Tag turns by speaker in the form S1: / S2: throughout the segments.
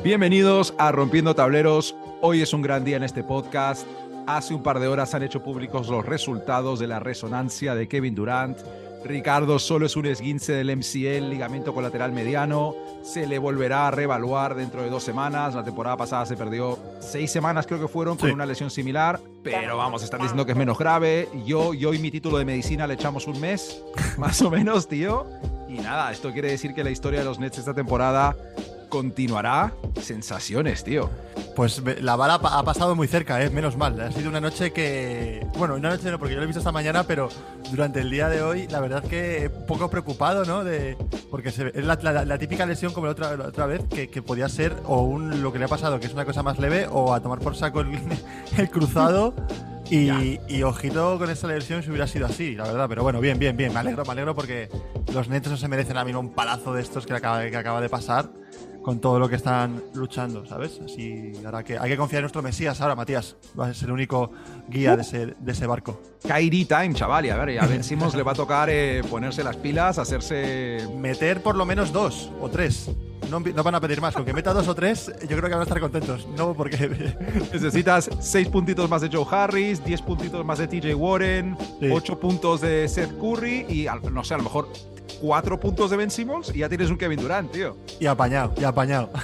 S1: Bienvenidos a Rompiendo Tableros. Hoy es un gran día en este podcast. Hace un par de horas han hecho públicos los resultados de la resonancia de Kevin Durant. Ricardo solo es un esguince del MCL, ligamento colateral mediano. Se le volverá a reevaluar dentro de dos semanas. La temporada pasada se perdió seis semanas, creo que fueron, con
S2: Sí.
S1: una lesión similar. Pero vamos, están diciendo que es menos grave. Yo, yo y mi título de medicina le echamos un mes, más o menos, tío. Y nada, esto quiere decir que la historia de los Nets esta temporada continuará. Sensaciones, tío.
S2: Pues la bala ha pasado muy cerca, ¿eh? menos mal. Ha sido una noche que. Bueno, una noche no, porque yo lo he visto esta mañana, pero durante el día de hoy, la verdad que poco preocupado, ¿no? De, porque se es la, la- la típica lesión como la otra, la otra vez, que, que podía ser o un, lo que le ha pasado, que es una cosa más leve, o a tomar por saco el, el cruzado. Y, y ojito con esta lesión si hubiera sido así, la verdad. Pero bueno, bien, bien, bien. Me alegro, me alegro porque los Nets no se merecen a mí un palazo de estos que acaba, que acaba de pasar con todo lo que están luchando, ¿sabes? Así, ahora que hay que confiar en nuestro Mesías ahora, Matías. Va a ser el único guía de ese, de ese barco.
S1: Kyrie time, chaval. Y a ver, a ver, Simmons le va a tocar eh, ponerse las pilas, hacerse.
S2: Meter por lo menos dos o tres. No, no van a pedir más. Con que meta dos o tres, yo creo que van a estar contentos. No, porque.
S1: Necesitas 6 puntitos más de Joe Harris, 10 puntitos más de TJ Warren,
S2: Sí.
S1: 8 puntos de Seth Curry y, no sé, a lo mejor 4 puntos de Ben Simmons y ya tienes un Kevin Durant, tío.
S2: y apañado, y apañado.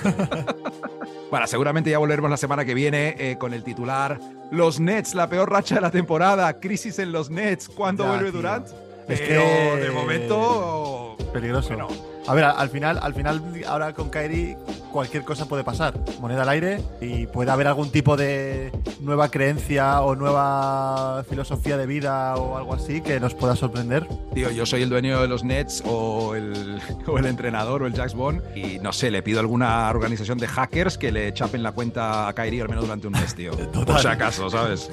S1: Bueno, seguramente ya volveremos la semana que viene eh, con el titular Los Nets, la peor racha de la temporada, crisis en los Nets, ¿cuándo
S2: Ya,
S1: vuelve
S2: tío.
S1: Durant?
S2: Es
S1: Pero
S2: que-
S1: de momento...
S2: Peligroso.
S1: Bueno.
S2: A ver, al final, al final, ahora con Kairi, cualquier cosa puede pasar. Moneda al aire y puede haber algún tipo de nueva creencia o nueva filosofía de vida o algo así que nos pueda sorprender.
S1: Tío, yo soy el dueño de los Nets o el, o el entrenador o el Jax Bond y no sé, le pido a alguna organización de hackers que le chapen la cuenta a Kyrie al menos durante un mes, tío. Por
S2: Total.
S1: si acaso, ¿sabes?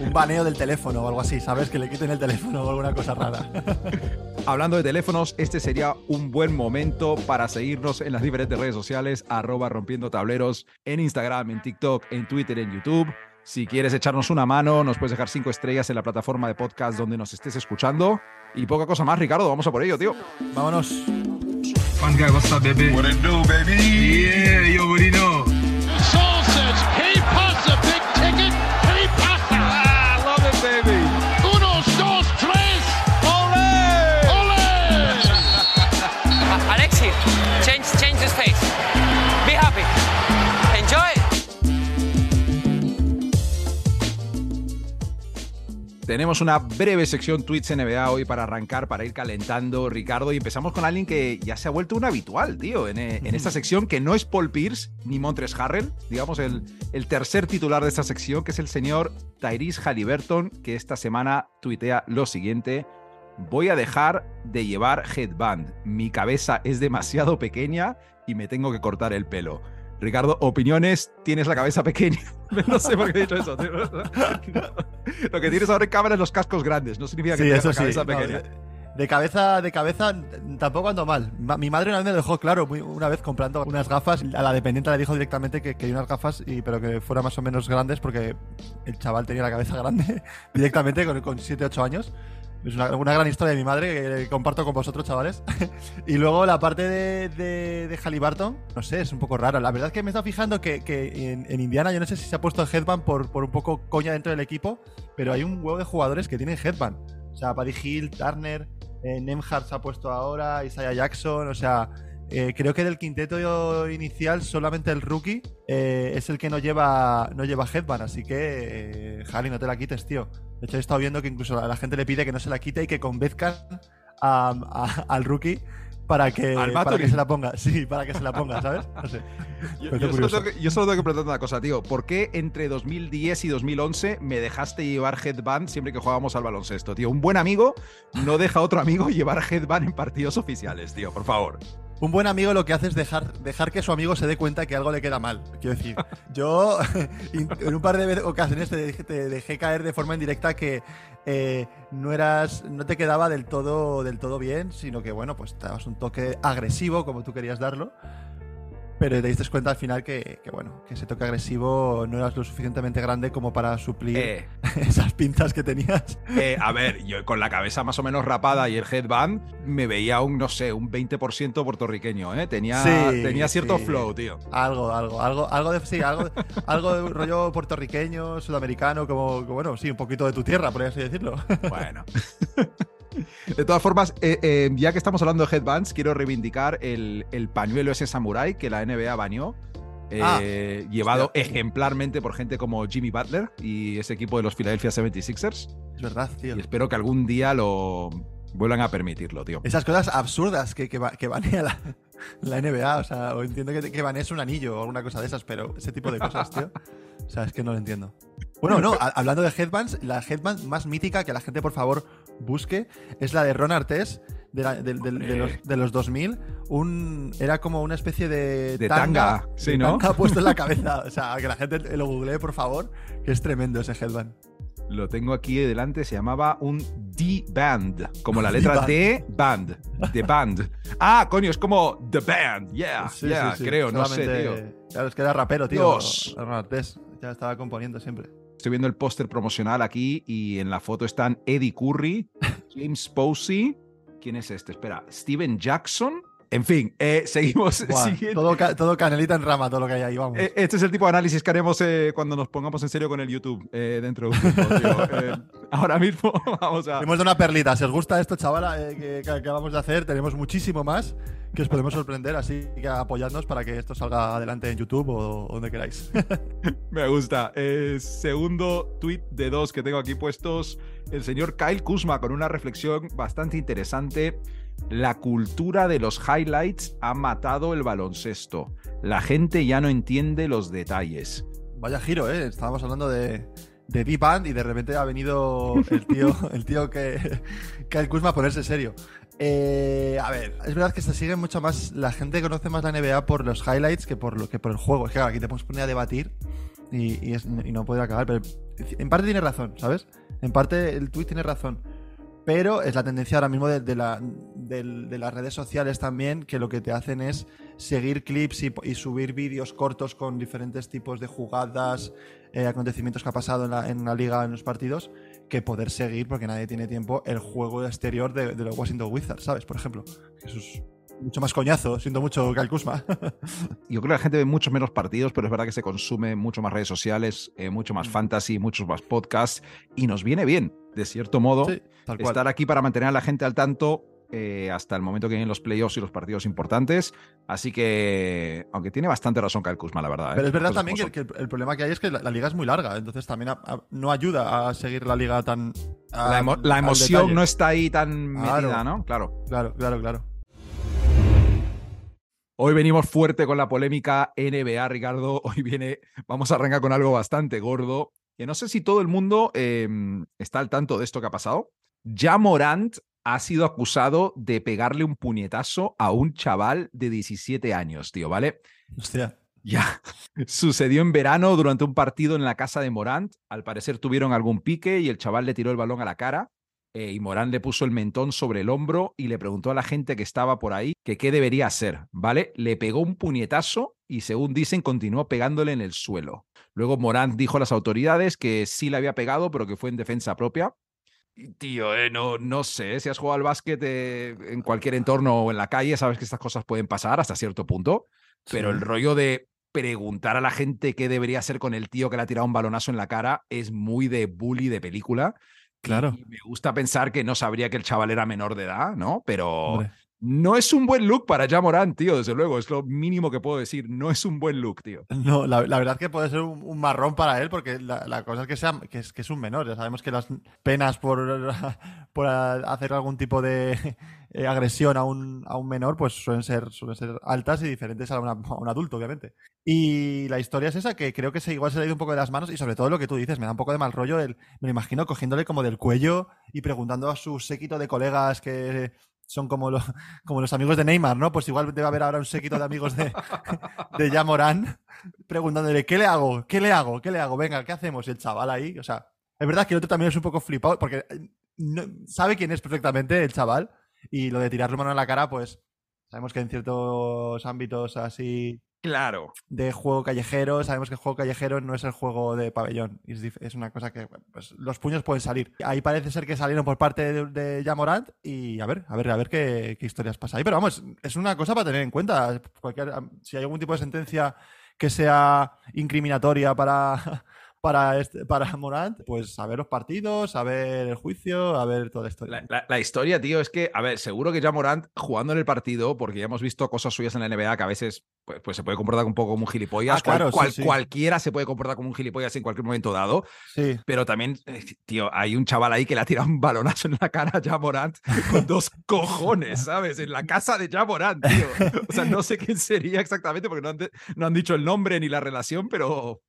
S2: Un baneo del teléfono o algo así, ¿sabes? Que le quiten el teléfono o alguna cosa rara.
S1: Hablando de teléfonos, este sería un buen momento para seguirnos en las diferentes redes sociales, arroba rompiendo tableros, en Instagram, en TikTok, en Twitter, en YouTube. Si quieres echarnos una mano, nos puedes dejar cinco estrellas en la plataforma de podcast donde nos estés escuchando. Y poca cosa más, Ricardo, vamos a por ello, tío.
S2: Vámonos.
S3: Fun guy, what's up, baby?
S4: What it do, baby?
S3: Yeah, yo, Marino.
S5: Soul
S1: Tenemos una breve sección Tweets NBA hoy para arrancar, para ir calentando, Ricardo, y empezamos con alguien que ya se ha vuelto un habitual, tío, en, eh, en esta sección, que no es Paul Pierce ni Montres Harrell, digamos el, el tercer titular de esta sección, que es el señor Tyrese Halliburton, que esta semana tuitea lo siguiente. Voy a dejar de llevar headband. Mi cabeza es demasiado pequeña y me tengo que cortar el pelo. Ricardo, opiniones, tienes la cabeza pequeña. No sé por qué he dicho eso. tío. Lo que tienes ahora en cámara es los cascos grandes, no significa que
S2: Sí,
S1: tengas la cabeza pequeña.
S2: de, de cabeza, de cabeza, n- tampoco ando mal. Ma- Mi madre una vez me dejó claro, muy- una vez comprando unas gafas, a la dependiente le dijo directamente que quería unas gafas, y, pero que fueran más o menos grandes, porque el chaval tenía la cabeza grande directamente con, con 7, 8 años. Es una, gran historia de mi madre que comparto con vosotros, chavales. y luego la parte de, de, de Halliburton, no sé, es un poco rara. La verdad es que me estado fijando que, que en, Indiana, yo no sé si se ha puesto headband por, por un poco coña dentro del equipo, pero hay un huevo de jugadores que tienen headband. O sea, Buddy Hill, Turner, eh, Nemhard se ha puesto ahora, Isaiah Jackson, o sea, eh, creo que del quinteto inicial solamente el rookie eh, es el que no lleva no lleva headband, así que eh, no te la quites, tío. De hecho, he estado viendo que incluso a la gente le pide que no se la quite y que convenzcan a- a- al rookie para que,
S1: Al
S2: para que se la ponga. Sí, para que se la ponga, ¿sabes? No sé.
S1: Yo, solo tengo que, yo solo tengo que preguntar una cosa, tío. ¿Por qué entre 2010 y 2011 me dejaste llevar headband siempre que jugábamos al baloncesto, tío? Un buen amigo no deja a otro amigo llevar headband en partidos oficiales, tío, por favor.
S2: Un buen amigo lo que hace es dejar, dejar que su amigo se dé cuenta que algo le queda mal. Quiero decir, yo en un par de ocasiones te, dejé- te dejé caer de forma indirecta que eh, no eras, no te quedaba del todo, del todo bien, sino que bueno, pues te dabas un toque agresivo como tú querías darlo. Pero te diste cuenta al final que, que, bueno, que ese toque agresivo no eras lo suficientemente grande como para suplir
S1: Eh,
S2: esas pintas que tenías.
S1: eh, a ver, yo con la cabeza más o menos rapada y el headband me veía un, no sé, un 20% puertorriqueño, ¿eh? Tenía,
S2: Sí,
S1: tenía cierto
S2: sí.
S1: flow, tío.
S2: Algo, algo, algo, algo de sí, algo, algo de rollo puertorriqueño, sudamericano, como, como, bueno, sí, un poquito de tu tierra, por así decirlo.
S1: Bueno. De todas formas, eh, eh, ya que estamos hablando de headbands, quiero reivindicar el, el pañuelo ese samurai que la NBA bañó. eh,
S2: Ah,
S1: llevado
S2: hostia.
S1: ejemplarmente por gente como Jimmy Butler y ese equipo de los Philadelphia 76ers.
S2: Es verdad, tío.
S1: Y espero que algún día lo vuelvan a permitirlo, tío.
S2: Esas cosas absurdas que, que, que banea la, la NBA, o sea, o entiendo que, que banees un anillo o alguna cosa de esas, pero ese tipo de cosas, tío. O sea, es que no lo entiendo. Bueno, no, a- hablando de headbands, la headband más mítica que la gente, por favor, busque es la de Ron Artés de, la- de- de- de los, de los 2000. Un, era como una especie de,
S1: De tanga, sí,
S2: de
S1: ¿no?
S2: tanga puesto en la cabeza. O sea, que la gente lo googlee, por favor, que es tremendo ese headband.
S1: Lo tengo aquí delante, se llamaba un D-Band, como la letra. D, Band, The Band. Ah, coño, es como The Band, yeah,
S2: Sí,
S1: yeah,
S2: sí, sí.
S1: creo, no sé, tío.
S2: Claro, es que era rapero, tío.
S1: Dios.
S2: Ron Artés. Ya estaba componiendo siempre.
S1: Estoy viendo el póster promocional aquí y en la foto están Eddie Curry, James Posey. ¿Quién es este? Espera, Steven Jackson. En fin, eh, seguimos. Siguiendo.
S2: todo, todo canelita en rama, todo lo que hay ahí, vamos.
S1: Eh, Este es el tipo de análisis que haremos eh, cuando nos pongamos en serio con el YouTube dentro de un tiempo, tío. ahora mismo vamos a.
S2: Hemos de una perlita. Si os gusta esto, chavala, eh, que, que acabamos de hacer, tenemos muchísimo más que os podemos sorprender. Así que apoyadnos para que esto salga adelante en YouTube o donde queráis.
S1: Me gusta. Eh, segundo tweet de dos que tengo aquí puestos. El señor Kyle Kuzma con una reflexión bastante interesante. La cultura de los highlights ha matado el baloncesto. La gente ya no entiende los detalles.
S2: Vaya giro, ¿eh? Estábamos hablando de, de D-Band y de repente ha venido el tío, el tío que, que el Kuzma a ponerse serio. Eh, a ver, es verdad que se sigue mucho más. La gente conoce más la NBA por los highlights que por, lo, que por el juego. Es que claro, aquí te podemos poner a debatir y, y es- y no poder acabar. Pero en parte tiene razón, ¿sabes? En parte el tweet tiene razón. Pero es la tendencia ahora mismo de, de la- de las redes sociales también, que lo que te hacen es seguir clips y, y subir vídeos cortos con diferentes tipos de jugadas, eh, acontecimientos que ha pasado en la, en la liga, en los partidos, que poder seguir, porque nadie tiene tiempo, el juego exterior de, de los Washington Wizards, ¿sabes? Por ejemplo. Eso es mucho más coñazo, siento mucho Kuzma.
S1: Yo creo que la gente ve muchos menos partidos, pero es verdad que se consume mucho más redes sociales, eh, mucho más fantasy, muchos más podcasts, y nos viene bien, de cierto modo,
S2: Sí,
S1: estar aquí para mantener a la gente al tanto eh, hasta el momento que vienen los playoffs y los partidos importantes. Así que, aunque tiene bastante razón Kyle Kuzma, la verdad. ¿eh?
S2: Pero es verdad también que, que el, el problema que hay es que la, la liga es muy larga, entonces también a- a- no ayuda a seguir la liga tan...
S1: la, emo- emoción no está ahí tan
S2: Claro.
S1: metida, ¿no? Claro.
S2: Claro, claro, claro.
S1: Hoy venimos fuerte con la polémica NBA, Ricardo. Hoy viene, vamos a arrancar con algo bastante gordo. Que no sé si todo el mundo eh, está al tanto de esto que ha pasado. Ya Morant ha sido acusado de pegarle un puñetazo a un chaval de 17 años, tío, ¿vale?
S2: Hostia.
S1: Ya. Sucedió en verano durante un partido en la casa de Morant. Al parecer tuvieron algún pique y el chaval le tiró el balón a la cara. eh, y Morant le puso el mentón sobre el hombro y le preguntó a la gente que estaba por ahí que qué debería hacer, ¿vale? Le pegó un puñetazo y según dicen continuó pegándole en el suelo. Luego Morant dijo a las autoridades que sí le había pegado, pero que fue en defensa propia. Tío, eh, no, no sé, si has jugado al básquet eh, en cualquier entorno o en la calle, sabes que estas cosas pueden pasar hasta cierto punto. Pero el rollo de preguntar a la gente qué debería hacer con el tío que le ha tirado un balonazo en la cara es muy de bully de película.
S2: Claro.
S1: Y me gusta pensar que no sabría que el chaval era menor de edad, ¿no? Pero
S2: Hombre.
S1: No es un buen look para Jamoran, tío, desde luego. Es lo mínimo que puedo decir. No es un buen look, tío.
S2: No, la, verdad que puede ser un, marrón para él, porque la, la cosa es que, sea, que, es, es un menor. Ya sabemos que las penas por, por hacer algún tipo de eh, agresión a un, a un menor pues suelen ser, suelen ser altas y diferentes a, una- un adulto, obviamente. Y la historia es esa, que creo que se, igual se le ha ido un poco de las manos y sobre todo lo que tú dices, me da un poco de mal rollo. Me lo imagino cogiéndole como del cuello y preguntando a su séquito de colegas que son como, lo- como los amigos de Neymar, ¿no? Pues igual debe haber ahora un séquito de amigos de, de Yamorán preguntándole, ¿qué le hago? ¿Qué le hago? ¿Qué le hago? Venga, ¿qué hacemos? Y el chaval ahí, o sea, es verdad que el otro también es un poco flipado porque eh, sabe quién es perfectamente el chaval y lo de tirarle mano en la cara, pues sabemos que en ciertos ámbitos así
S1: Claro.
S2: de juego callejero. Sabemos que el juego callejero no es el juego de pabellón. Es, una cosa que pues, los puños pueden salir. Ahí parece ser que salieron por parte de, de Jamorant y a ver, a ver, a ver qué, qué historias pasa ahí. Pero vamos, es una cosa para tener en cuenta. Cualquier, si hay algún tipo de sentencia que sea incriminatoria para, para, este- para Morant, pues a ver los partidos, a ver el juicio, a ver toda.
S1: La, la- la historia, tío, es que, a ver, seguro que ya Morant jugando en el partido, porque ya hemos visto cosas suyas en la NBA que a veces pues, pues se puede comportar un poco como un gilipollas.
S2: Ah, claro,
S1: cual-
S2: sí, sí.
S1: Cualquiera se puede comportar como un gilipollas en cualquier momento dado.
S2: Sí.
S1: Pero también, eh, tío, hay un chaval ahí que le ha tirado un balonazo en la cara a Jamorant con dos cojones, ¿sabes? En la casa de Jamorant, tío. O sea, no sé quién sería exactamente porque no han, no han dicho el nombre ni la relación, pero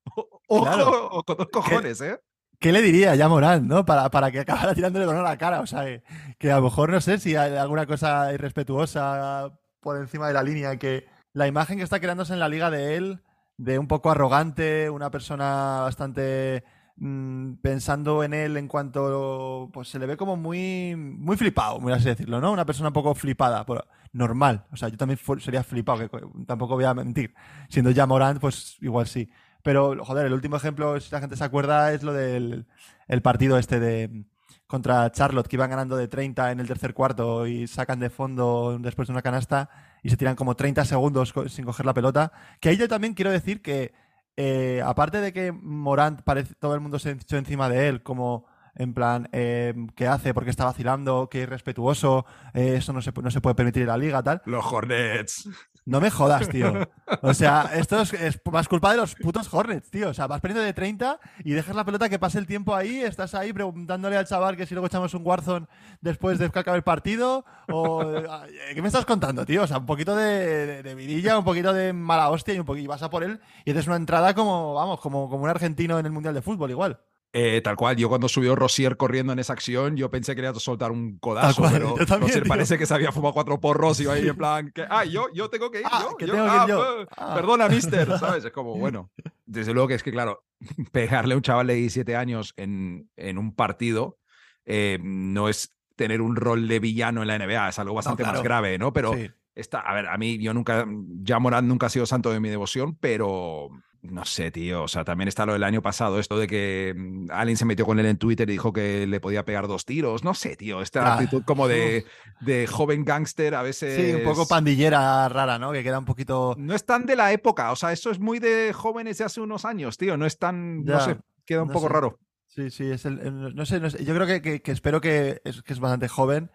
S1: ojo,
S2: Claro.
S1: o con dos cojones, ¿eh?
S2: ¿Qué le diría ya Morant, no? Para, para que acabara tirándole con la cara. O sea, que, que a lo mejor no sé si hay alguna cosa irrespetuosa por encima de la línea. Que la imagen que está creándose en la liga de él, de un poco arrogante, una persona bastante mm, pensando en él en cuanto. Pues se le ve como muy, muy flipado, muy así decirlo, ¿no? Una persona un poco flipada. pero normal. O sea, yo también sería flipado, que co- tampoco voy a mentir. Siendo ya Morant, pues igual sí. Pero, joder, el último ejemplo, si la gente se acuerda, es lo del el partido este de contra Charlotte, que iban ganando de 30 en el tercer cuarto y sacan de fondo después de una canasta y se tiran como 30 segundos sin coger la pelota. Que ahí yo también quiero decir que, eh, aparte de que Morant, parece, todo el mundo se echó encima de él, como en plan, eh, ¿qué hace? ¿Por qué está vacilando? ¿Qué irrespetuoso? Eh, eso no se, no se puede permitir en la liga, tal.
S1: Los Hornets.
S2: No me jodas, tío. O sea, esto es, más culpa de los putos Hornets, tío. O sea, vas perdiendo de 30 y dejas la pelota que pase el tiempo ahí, estás ahí preguntándole al chaval que si luego echamos un Warzone después de que el partido. O, eh, ¿Qué me estás contando, tío? O sea, un poquito de, de, de vidilla, un poquito de mala hostia y un poquito y vas a por él y haces una entrada como, vamos, como, como un argentino en el Mundial de Fútbol, igual.
S1: Eh, tal cual, yo cuando subió Rosier corriendo en esa acción, yo pensé que le iba a soltar un codazo,
S2: cual,
S1: pero
S2: también,
S1: Rosier
S2: tío.
S1: parece que se había fumado cuatro porros y iba ahí en plan, que, ah, yo, yo tengo que ir,
S2: Ah,
S1: yo,
S2: que
S1: yo,
S2: tengo que ir
S1: ah,
S2: yo.
S1: pues,
S2: Ah.
S1: Perdona, mister, ¿sabes? Es como, bueno, desde luego que es que, claro, pegarle a un chaval de 17 años en, en un partido eh, no es tener un rol de villano en la NBA, es algo bastante más
S2: claro.
S1: grave, ¿no? Pero
S2: Sí.
S1: Está, a ver, a mí yo nunca, ya Morán nunca ha sido santo de mi devoción, pero no sé, tío. O sea, también está lo del año pasado, esto de que mm, alguien se metió con él en Twitter y dijo que le podía pegar dos tiros. No sé, tío. Esta
S2: Ah,
S1: actitud como de, de joven gángster a veces.
S2: Sí, un poco pandillera rara, ¿no? Que queda un poquito.
S1: No es tan de la época. O sea, eso es muy de jóvenes de hace unos años, tío. No es tan. no
S2: Ya,
S1: sé, queda un
S2: no
S1: poco
S2: sé.
S1: raro.
S2: Sí, sí, es el, el- no, sé, no sé, yo creo que, que- que espero que es, que es bastante joven,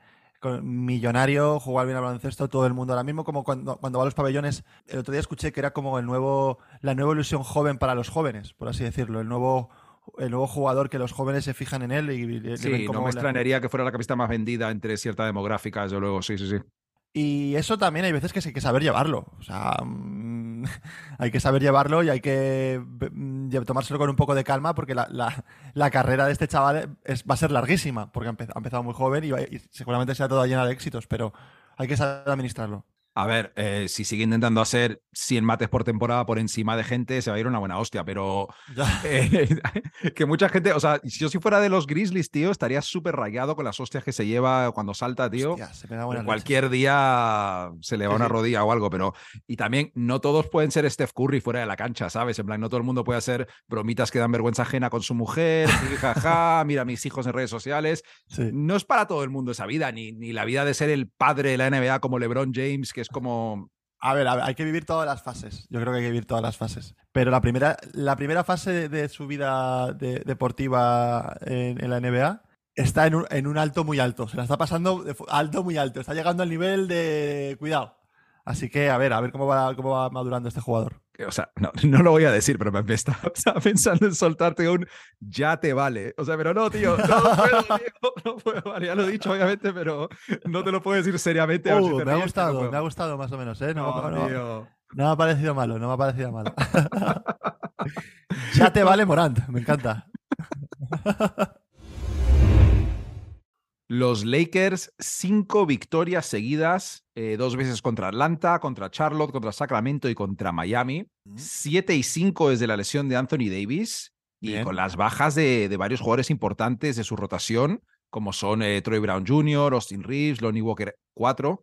S2: millonario, jugar bien al baloncesto, todo el mundo ahora mismo, como cuando, cuando va a los pabellones, el otro día escuché que era como el nuevo, la nueva ilusión joven para los jóvenes, por así decirlo, el nuevo, el nuevo jugador que los jóvenes se fijan en él y, le- le
S1: Sí,
S2: ven
S1: no
S2: como
S1: me
S2: la-
S1: extrañaría que fuera la camiseta más vendida entre cierta demográfica, desde luego. Sí, sí, sí.
S2: Y eso también hay veces que hay que saber llevarlo. O sea, hay que saber llevarlo y hay que mm, tomárselo con un poco de calma porque la, la- la carrera de este chaval es, va a ser larguísima porque ha, empe- ha empezado muy joven y, y seguramente sea toda llena de éxitos, pero hay que saber administrarlo.
S1: A ver, eh, si sigue intentando hacer 100 mates por temporada por encima de gente, se va a ir una buena hostia, pero eh, que mucha gente, o sea, si yo si fuera de los Grizzlies, tío, estaría súper rayado con las hostias que se lleva cuando salta, tío.
S2: Hostia, se buenas
S1: Cualquier día se le va una rodilla o algo, pero. Y también no todos pueden ser Steph Curry fuera de la cancha, ¿sabes? En plan, no todo el mundo puede hacer bromitas que dan vergüenza ajena con su mujer, jaja, mira a mis hijos en redes sociales.
S2: Sí.
S1: No es para todo el mundo esa vida, ni, ni la vida de ser el padre de la NBA como LeBron James, que es como.
S2: A ver, hay que vivir todas las fases. Yo creo que hay que vivir todas las fases. Pero la primera, la primera fase de, su vida de- deportiva en, la NBA está en un, en un alto muy alto. Se la está pasando alto muy alto. Está llegando al nivel de cuidado. Así que a ver, a ver cómo va, cómo va madurando este jugador.
S1: O sea, no, no lo voy a decir, pero me estaba, estaba pensando en soltarte un ya te vale. O sea, pero no, tío, no puedo, tío, no puedo, vale, ya lo he dicho, obviamente, pero no te lo puedo decir seriamente. a ver si
S2: Uh,
S1: te
S2: me ha
S1: ríes,
S2: gustado,
S1: no
S2: me ha gustado más o menos, ¿eh? No,
S1: No,
S2: no-
S1: tío.
S2: no me ha parecido malo, no me ha parecido malo. ya te vale Morant, me encanta.
S1: Los Lakers, cinco victorias seguidas, eh, dos veces contra Atlanta, contra Charlotte, contra Sacramento y contra Miami. Siete y cinco desde la lesión de Anthony Davis y con las bajas de, de varios jugadores importantes de su rotación, como son eh, Troy Brown Jr., Austin Reeves, Lonnie Walker 4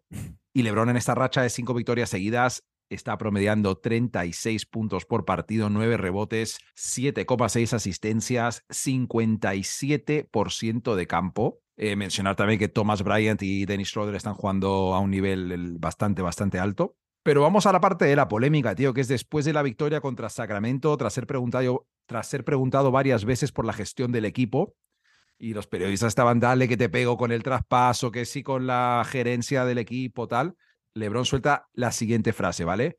S1: y LeBron en esta racha de cinco victorias seguidas está promediando 36 puntos por partido, 9 rebotes, 7,6 asistencias, 57% de campo. Eh, mencionar también que Thomas Bryant y Dennis Schroeder están jugando a un nivel el, bastante, bastante alto. Pero vamos a la parte de la polémica, tío, que es después de la victoria contra Sacramento, tras ser preguntado, tras ser preguntado varias veces por la gestión del equipo, y los periodistas estaban, dale que te pego con el traspaso, que sí con la gerencia del equipo, tal. Lebron suelta la siguiente frase, ¿vale?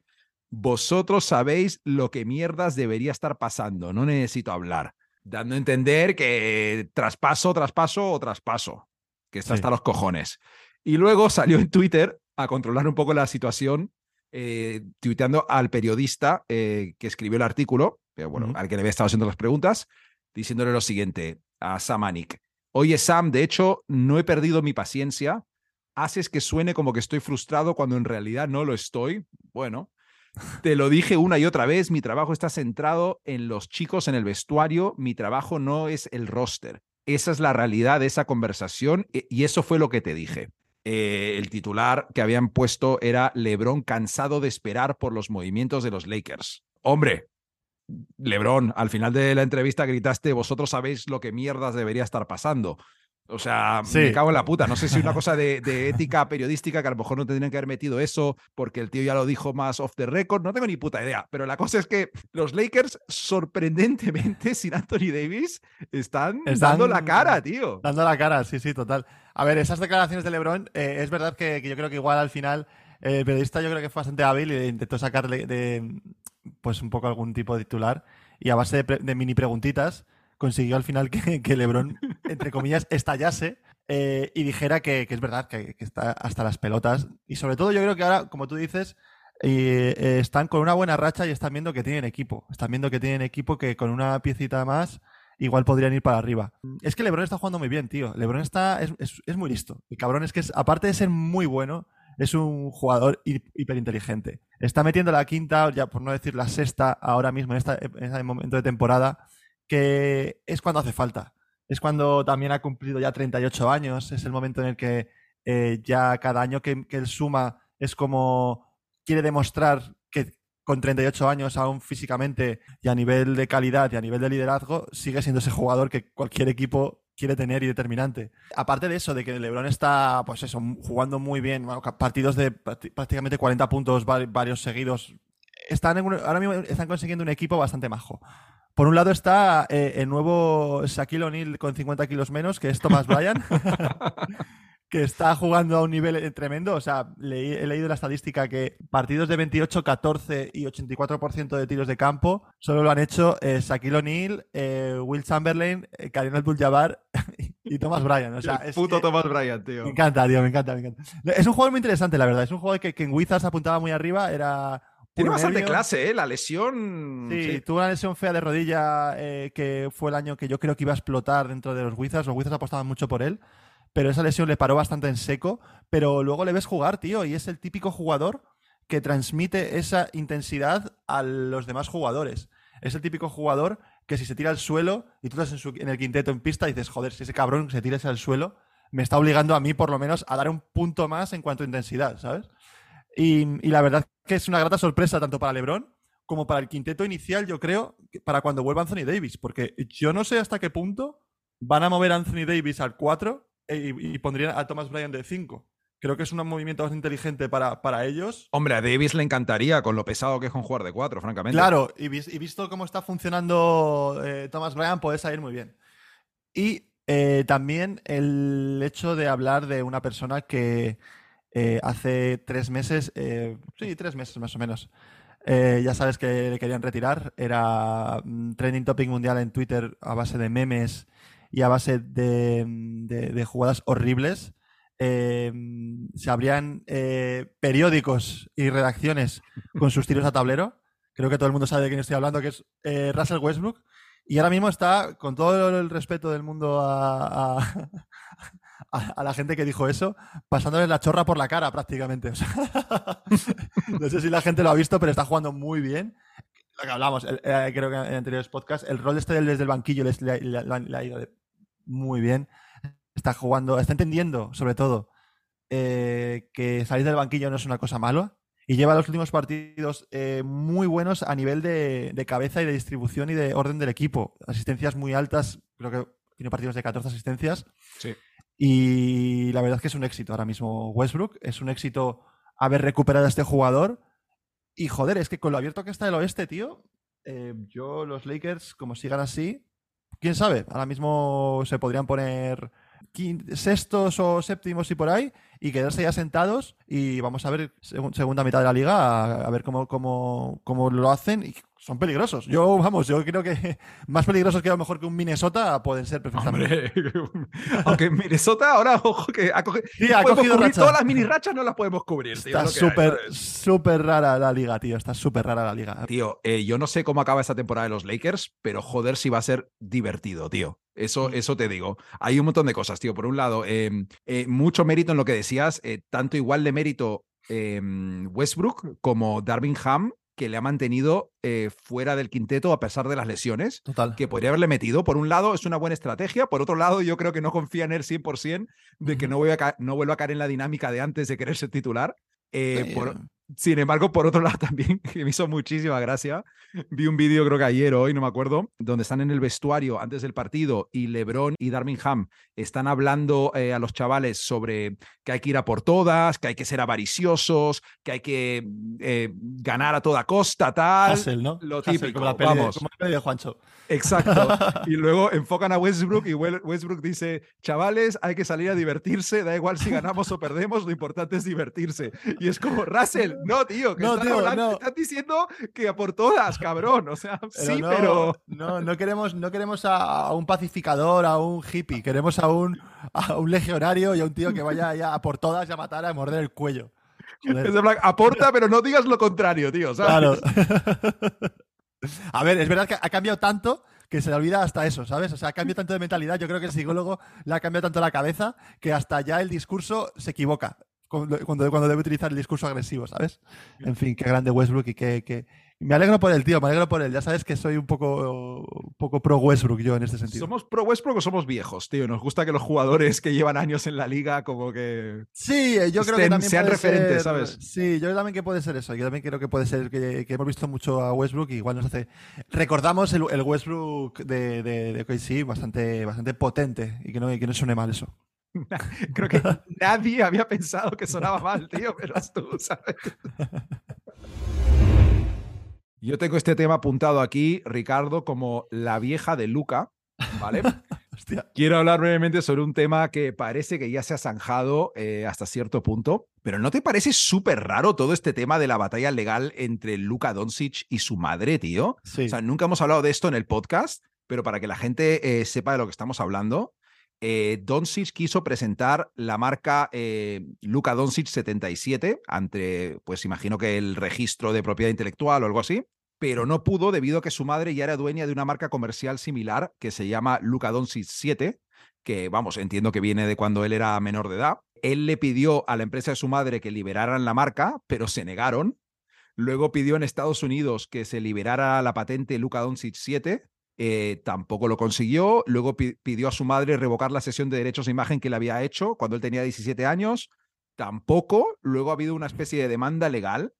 S1: Vosotros sabéis lo que mierdas debería estar pasando, no necesito hablar. Dando a entender que traspaso, traspaso o traspaso, que está
S2: Sí.
S1: hasta los cojones. Y luego salió en Twitter a controlar un poco la situación, eh, tuiteando al periodista eh, que escribió el artículo, que, bueno, al que le había estado haciendo las preguntas, diciéndole lo siguiente a Sam Anik. Oye, Sam, de hecho, no he perdido mi paciencia. Haces que suene como que estoy frustrado cuando en realidad no lo estoy. Bueno, te lo dije una y otra vez, mi trabajo está centrado en los chicos en el vestuario, mi trabajo no es el roster. Esa es la realidad de esa conversación e- y eso fue lo que te dije. Eh, el titular que habían puesto era Lebron cansado de esperar por los movimientos de los Lakers. Hombre, Lebron, al final de la entrevista gritaste, vosotros sabéis lo que mierdas debería estar pasando. O sea, me cago en la puta. No sé si una cosa de, de ética periodística que a lo mejor no tendrían que haber metido eso porque el tío ya lo dijo más off the record. No tengo ni puta idea. Pero la cosa es que los Lakers, sorprendentemente, sin Anthony Davis, están,
S2: Están
S1: dando la cara, tío.
S2: Dando la cara, sí, sí, total. A ver, esas declaraciones de LeBron, eh, es verdad que, que yo creo que igual al final eh, el periodista yo creo que fue bastante hábil y intentó sacarle de, pues un poco algún tipo de titular y a base de, de mini preguntitas consiguió al final que, que LeBron, entre comillas, estallase eh, y dijera que, que es verdad, que, está hasta las pelotas. Y sobre todo yo creo que ahora, como tú dices, eh, están con una buena racha y están viendo que tienen equipo. Están viendo que tienen equipo que con una piecita más igual podrían ir para arriba. Es que LeBron está jugando muy bien, tío. LeBron está, es, es- muy listo. El cabrón es que, es, aparte de ser muy bueno, es un jugador hi- hiperinteligente. Está metiendo la quinta, ya por no decir la sexta, ahora mismo en, en este momento de temporada, que es cuando hace falta. Es cuando también ha cumplido ya 38 años. Es el momento en el que eh, ya cada año que, que él suma es como quiere demostrar que con 38 años aún físicamente y a nivel de calidad y a nivel de liderazgo sigue siendo ese jugador que cualquier equipo quiere tener y determinante. Aparte de eso, de que LeBron está, pues eso, jugando muy bien, partidos de prácti- prácticamente 40 puntos va- varios seguidos, están en un- ahora mismo están consiguiendo un equipo bastante majo. Por un lado está eh, el nuevo Shaquille O'Neal con 50 kilos menos, que es Thomas Bryan, que está jugando a un nivel eh, tremendo. O sea, leí- he leído la estadística que partidos de 28, 14 y 84% de tiros de campo solo lo han hecho eh, Shaquille O'Neal, eh, Will Chamberlain, Karim Abdul-Jabbar y Thomas Bryan. O sea,
S1: El
S2: es
S1: puto
S2: que-
S1: Thomas Bryant, tío.
S2: me encanta, tío, me encanta, me encanta. Es un jugador muy interesante, la verdad. Es un jugador que, que en Wizards apuntaba muy arriba, era...
S1: Tiene bastante
S2: nervio.
S1: clase, ¿eh? La lesión.
S2: Sí,
S1: sí.
S2: tuvo una lesión fea de rodilla eh, que fue el año que yo creo que iba a explotar dentro de los Wizards. Los Wizards apostaban mucho por él, pero esa lesión le paró bastante en seco. Pero luego le ves jugar, tío, y es el típico jugador que transmite esa intensidad a los demás jugadores. Es el típico jugador que si se tira al suelo y tú estás en, su- en el quinteto en pista y dices, joder, si ese cabrón se tira al suelo, me está obligando a mí por lo menos a dar un punto más en cuanto a intensidad, ¿sabes? Y, y la verdad que es una grata sorpresa tanto para LeBron como para el quinteto inicial, yo creo, para cuando vuelva Anthony Davis, porque yo no sé hasta qué punto van a mover a Anthony Davis al 4 y, y pondrían a Thomas Bryan de 5. Creo que es un movimiento bastante inteligente para, para ellos.
S1: Hombre, a Davis le encantaría con lo pesado que es con jugar de cuatro, francamente.
S2: Claro, y, vis- y visto cómo está funcionando eh, Thomas Bryan, puede salir muy bien. Y eh, también el hecho de hablar de una persona que eh, hace tres meses, eh, sí, tres meses más o menos, eh, ya sabes que le querían retirar. Era mm, trending topic mundial en Twitter a base de memes y a base de, mm, jugadas horribles. Eh, se abrían eh, periódicos y redacciones con sus tiros a tablero. Creo que todo el mundo sabe de quién estoy hablando, que es eh, Russell Westbrook. Y ahora mismo está, con todo el respeto del mundo a- a- la gente que dijo eso, pasándole la chorra por la cara prácticamente. No sé si la gente lo ha visto, pero está jugando muy bien. Lo que hablamos, el- eh, creo que en anteriores podcasts, el rol este desde el banquillo le, ha ido muy bien. Está jugando, está entendiendo, sobre todo, eh, que salir del banquillo no es una cosa mala y lleva los últimos partidos eh, muy buenos a nivel de, de cabeza y de distribución y de orden del equipo. Asistencias muy altas, creo que tiene partidos de 14 asistencias.
S1: Sí.
S2: Y la verdad es que es un éxito ahora mismo Westbrook. Es un éxito haber recuperado a este jugador. Y joder, es que con lo abierto que está el oeste, tío, eh, yo los Lakers, como sigan así, quién sabe, ahora mismo se podrían poner sextos o séptimos y por ahí y quedarse ya sentados y vamos a ver segun- segunda mitad de la liga a, ver cómo, cómo, cómo lo hacen son peligrosos. Yo, vamos, yo creo que más peligrosos que a lo mejor que un Minnesota pueden ser perfectamente.
S1: Hombre, aunque Minnesota ahora, ojo, que ha cogido,
S2: Sí,
S1: no
S2: ha
S1: podemos
S2: cogido
S1: cubrir
S2: racha.
S1: todas las mini rachas, no las podemos cubrir. tío,
S2: Está súper, súper rara la liga, tío. Está súper rara la liga.
S1: Tío, eh, yo no sé cómo acaba esta temporada de los Lakers, pero joder si va a ser divertido, tío. Eso, eso te digo. Hay un montón de cosas, tío. Por un lado, eh, eh, mucho mérito en lo que decías, eh, tanto igual de mérito eh, Westbrook como Darvin Ham, que le ha mantenido eh, fuera del quinteto a pesar de las lesiones.
S2: Total.
S1: que podría haberle metido. Por un lado, es una buena estrategia. Por otro lado, yo creo que no confía en él 100% de que no, voy a no vuelva a caer en la dinámica de antes de querer ser titular. Eh, por- sin embargo, por otro lado también, que me hizo muchísima gracia, vi un vídeo creo que ayer o hoy, no me acuerdo, donde están en el vestuario antes del partido y LeBron y Darvin Ham están hablando eh, a los chavales sobre que hay que ir a por todas, que hay que ser avariciosos, que hay que eh, ganar a toda costa, tal.
S2: Hustle, ¿no?
S1: Lo típico,
S2: como la peli,
S1: vamos.
S2: como la peli de Juancho.
S1: Exacto. Y luego enfocan a Westbrook y Westbrook dice, chavales, hay que salir a divertirse, da igual si ganamos o perdemos, lo importante es divertirse. Y es como, Russell, no, tío, que
S2: No,
S1: están,
S2: tío,
S1: hablando-
S2: no.
S1: están diciendo que a por todas, cabrón. O sea, sí,
S2: no,
S1: pero...
S2: No, no queremos, no queremos a, a un pacificador, a un hippie. Queremos a un, a un legionario y a un tío que vaya ya a por todas y a matar, a morder el cuello.
S1: Es en plan, aporta, pero no digas lo contrario, tío. ¿sabes?
S2: Claro. A ver, es verdad que ha cambiado tanto que se le olvida hasta eso, ¿sabes? O sea, ha cambiado tanto de mentalidad. Yo creo que el psicólogo le ha cambiado tanto la cabeza que hasta ya el discurso se equivoca cuando, cuando, debe utilizar el discurso agresivo, ¿sabes? En fin, qué grande Westbrook y que, que- Me alegro por él, tío, me alegro por él. Ya sabes que soy un poco, un poco pro Westbrook yo en este sentido.
S1: ¿Somos pro Westbrook o somos viejos, tío? Nos gusta que los jugadores que llevan años en la liga como que...
S2: Sí, eh, yo creo que
S1: estén-
S2: también
S1: sean
S2: puede
S1: referentes,
S2: ser-
S1: ¿sabes?
S2: Sí, yo también que puede ser eso. Yo también creo que puede ser que, que hemos visto mucho a Westbrook y igual nos hace. Recordamos el, el Westbrook de, de, de OKC bastante, bastante potente y que no, y que no suene mal eso.
S1: Creo que nadie había pensado que sonaba mal, tío, pero es tú, ¿sabes? Yo tengo este tema apuntado aquí, Ricardo, como la vieja de Luca, ¿vale?
S2: Hostia.
S1: Quiero hablar brevemente sobre un tema que parece que ya se ha zanjado eh, hasta cierto punto, pero ¿no te parece súper raro todo este tema de la batalla legal entre Luka Doncic y su madre, tío?
S2: Sí.
S1: O sea, nunca hemos hablado de esto en el podcast, pero para que la gente eh, sepa de lo que estamos hablando, eh, Doncic quiso presentar la marca eh, Luka Doncic 77 ante, pues imagino que el registro de propiedad intelectual o algo así, pero no pudo debido a que su madre ya era dueña de una marca comercial similar que se llama Luka Doncic 7, que vamos, entiendo que viene de cuando él era menor de edad. Él le pidió a la empresa de su madre que liberaran la marca, pero se negaron. Luego pidió en Estados Unidos que se liberara la patente Luka Doncic 7, eh, tampoco lo consiguió. Luego pi- pidió a su madre revocar la sesión de derechos de imagen que le había hecho cuando él tenía 17 años. Tampoco. Luego ha habido una especie de demanda legal.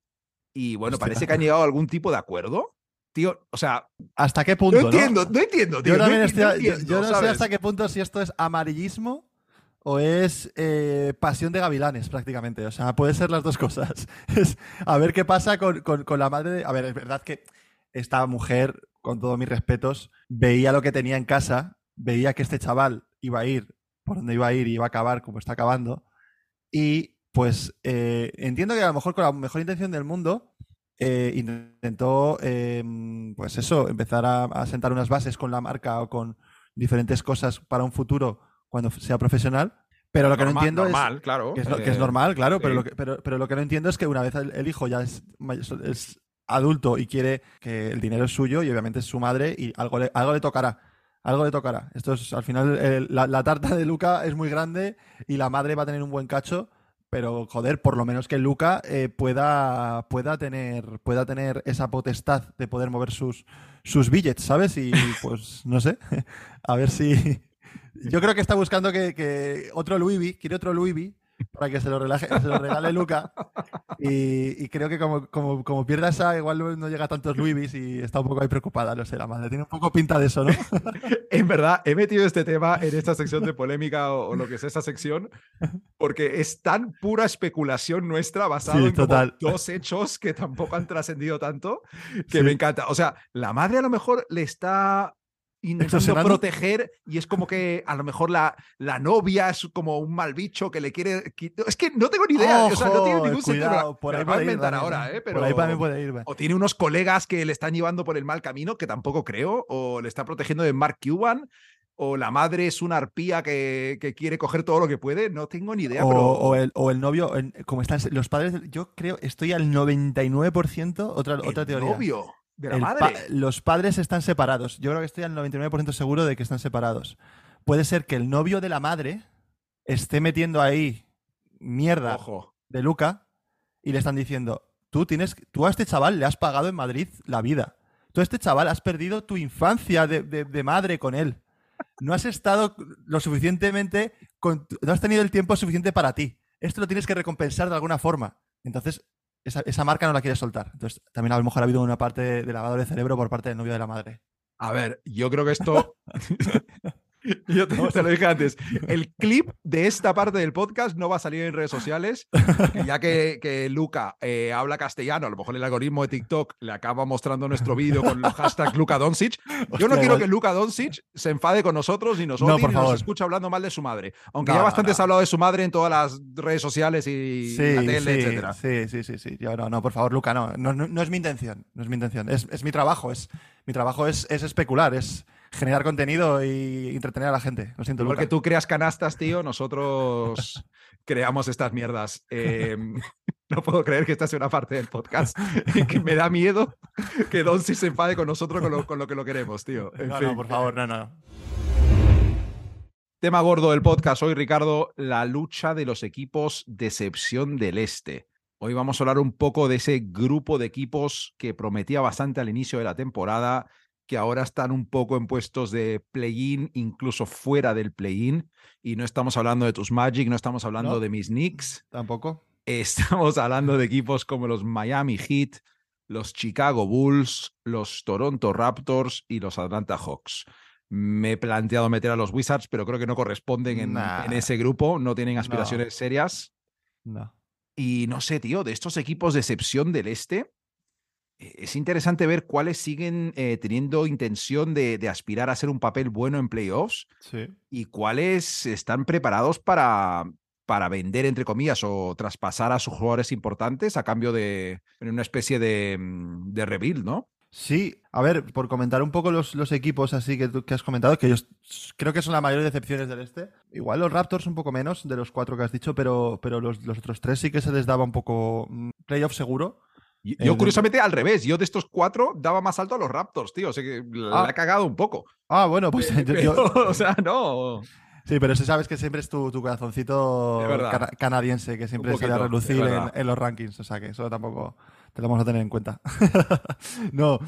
S1: Y bueno,
S2: Hostia.
S1: parece que han llegado a algún tipo de acuerdo. Tío, o sea,
S2: ¿Hasta qué punto?
S1: no entiendo, no, entiendo, tío.
S2: Yo,
S1: no
S2: estoy-
S1: entiendo,
S2: yo no sé hasta qué punto si esto es amarillismo o es eh, pasión de gavilanes prácticamente. O sea, puede ser las dos cosas. A ver qué pasa con, con- con la madre. de- A ver, es verdad que esta mujer, con todos mis respetos, veía lo que tenía en casa, veía que este chaval iba a ir por donde iba a ir y iba a acabar como está acabando. Y pues eh, entiendo que a lo mejor con la mejor intención del mundo eh, intentó, eh, pues eso, empezar a, a sentar unas bases con la marca o con diferentes cosas para un futuro cuando sea profesional. Pero lo que no entiendo
S1: normal,
S2: es
S1: claro.
S2: que es, que es normal, claro, pero, lo que, pero, pero lo que no entiendo es que una vez el, el hijo ya es adulto y quiere que el dinero es suyo y obviamente es su madre y algo le, algo le tocará. Algo le tocará. Esto es, al final, el- la, la tarta de Luca es muy grande y la madre va a tener un buen cacho, pero joder, por lo menos que Luca eh, pueda, pueda, tener, pueda tener esa potestad de poder mover sus, sus billets, ¿sabes? Y pues no sé, a ver si... Yo creo que está buscando que, que otro Louis V, quiere otro Louis V para que se lo, relaje, se lo regale Luca. Y, y creo que como, como, como pierda esa, igual no- llega a tantos Louis y está un poco ahí preocupada, no sé, la madre. Tiene un poco pinta de eso, ¿no?
S1: En verdad, he metido este tema en esta sección de polémica o, o lo que es esa sección, porque es tan pura especulación nuestra basada
S2: Sí,
S1: en
S2: total.
S1: dos hechos que tampoco han trascendido tanto, que
S2: Sí.
S1: me encanta. O sea, la madre a lo mejor le está intentando proteger y es como que a lo mejor la, la novia es como un mal bicho que le quiere... qui- Es que no tengo ni idea, o sea, no tiene ningún sentido.
S2: por ahí puede ir también,
S1: ahora. Pero...
S2: Por ahí también puede ir.
S1: O tiene unos colegas que le están llevando por el mal camino, que tampoco creo, o le está protegiendo de Mark Cuban, o la madre es una arpía que, que quiere coger todo lo que puede, no tengo ni idea.
S2: O,
S1: pero...
S2: o el, o el novio, como están los padres, yo creo, estoy al 99%, otra, otra
S1: el
S2: teoría.
S1: novio de la
S2: El pa-
S1: madre.
S2: los padres están separados. Yo creo que estoy al 99% seguro de que están separados. Puede ser que el novio de la madre esté metiendo ahí mierda
S1: Ojo.
S2: de Luca y le están diciendo, tú tienes, tú a este chaval le has pagado en Madrid la vida. Tú a este chaval has perdido tu infancia de, de- de madre con él. No has estado lo suficientemente, con- no has tenido el tiempo suficiente para ti. Esto lo tienes que recompensar de alguna forma. Entonces, esa, esa marca no la quieres soltar. Entonces, también a lo mejor ha habido una parte de lavado de cerebro por parte del novio de la madre.
S1: A ver, yo creo que esto. yo te, te lo dije antes. El clip de esta parte del podcast no va a salir en redes sociales, ya que, que Luca eh, habla castellano, a lo mejor el algoritmo de TikTok le acaba mostrando nuestro vídeo con el hashtag Luca Doncic. Yo no quiero que Luca Doncic se enfade con nosotros ni nos
S2: No,
S1: odie
S2: por
S1: ni nos
S2: favor.
S1: escuche hablando mal de su madre. Aunque
S2: No,
S1: ya bastante
S2: no.
S1: se ha hablado de su madre en todas las redes sociales y
S2: Sí,
S1: la tele,
S2: sí,
S1: etcétera.
S2: sí, sí, sí, sí. Yo, no, no, por favor, Luca, no. No, no- no es mi intención. No es mi intención. Es, es mi trabajo. Es, mi trabajo es, es especular, es generar contenido y entretener a la gente. Lo siento, Luca.
S1: Porque tú creas canastas, tío, nosotros creamos estas mierdas. Eh, no puedo creer que esta sea una parte del podcast y que me da miedo que Don se enfade con nosotros con lo, con lo que lo queremos, tío. En
S2: No,
S1: fin.
S2: no, por favor, no, no.
S1: Tema gordo del podcast hoy, Ricardo, la lucha de los equipos decepción del Este. Hoy vamos a hablar un poco de ese grupo de equipos que prometía bastante al inicio de la temporada, que ahora están un poco en puestos de play-in, incluso fuera del play-in. Y no estamos hablando de tus Magic, no estamos hablando
S2: No.
S1: de mis Knicks,
S2: Tampoco.
S1: estamos hablando de equipos como los Miami Heat, los Chicago Bulls, los Toronto Raptors y los Atlanta Hawks. Me he planteado meter a los Wizards, pero creo que no corresponden en,
S2: Nah.
S1: en ese grupo, no tienen aspiraciones serias.
S2: No.
S1: Y no sé, tío, de estos equipos de excepción del este, es interesante ver cuáles siguen eh, teniendo intención de, de aspirar a hacer un papel bueno en playoffs
S2: Sí.
S1: y cuáles están preparados para, para vender, entre comillas, o traspasar a sus jugadores importantes a cambio de en una especie de, mm, de rebuild, ¿no?
S2: Sí, a ver, por comentar un poco los, los equipos así que, tú- que has comentado, que yo creo que son las mayores decepciones del este. Igual los Raptors un poco menos de los cuatro que has dicho, pero, pero los, los otros tres sí que se les daba un poco mm, playoff seguro.
S1: Yo, curiosamente, al revés. Yo de estos cuatro daba más alto a los Raptors, tío. O sea que la
S2: Ah.
S1: he cagado un poco.
S2: Ah, bueno, pues
S1: Pero,
S2: yo-
S1: o sea, no.
S2: Sí, pero eso sabes que siempre es tu, tu corazoncito cana- canadiense que siempre
S1: Un
S2: sale a
S1: poquito,
S2: relucir en los rankings. O sea que eso tampoco te lo vamos a tener en cuenta. no.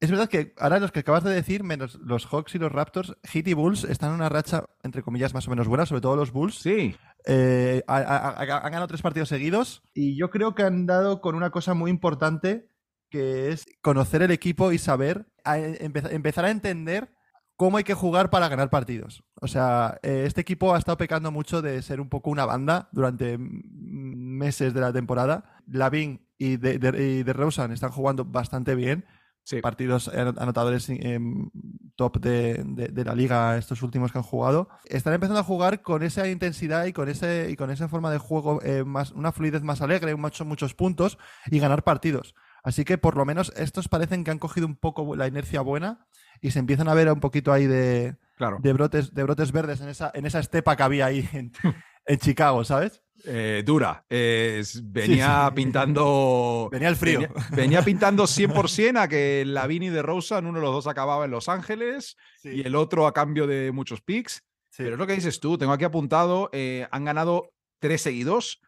S2: Es verdad que ahora los que acabas de decir, menos los Hawks y los Raptors, Heat y Bulls están en una racha, entre comillas, más o menos buena, sobre todo los Bulls.
S1: Sí.
S2: Eh, ha- ha- ha- han ganado tres partidos seguidos y yo creo que han dado con una cosa muy importante que es conocer el equipo y saber, a- empezar a entender cómo hay que jugar para ganar partidos. O sea, eh, este equipo ha estado pecando mucho de ser un poco una banda durante meses de la temporada. Lavin y de, de, y DeRozan están jugando bastante bien
S1: Sí.
S2: partidos ano- anotadores em, top de, de- de la liga estos últimos que han jugado están empezando a jugar con esa intensidad y con ese y con esa forma de juego eh, más una fluidez más alegre muchos muchos puntos y ganar partidos así que por lo menos estos parecen que han cogido un poco la inercia buena y se empiezan a ver un poquito ahí de,
S1: Claro.
S2: de brotes de brotes verdes en esa en esa estepa que había ahí en, en Chicago sabes
S1: Eh, dura. Eh, venía
S2: sí.
S1: pintando.
S2: Venía el frío.
S1: Venía, venía pintando 100% a que Lavini de Rosa, uno de los dos acababa en Los Ángeles y el otro a cambio de muchos picks. Pero es lo que dices tú, tengo aquí apuntado, eh, han ganado tres seguidos,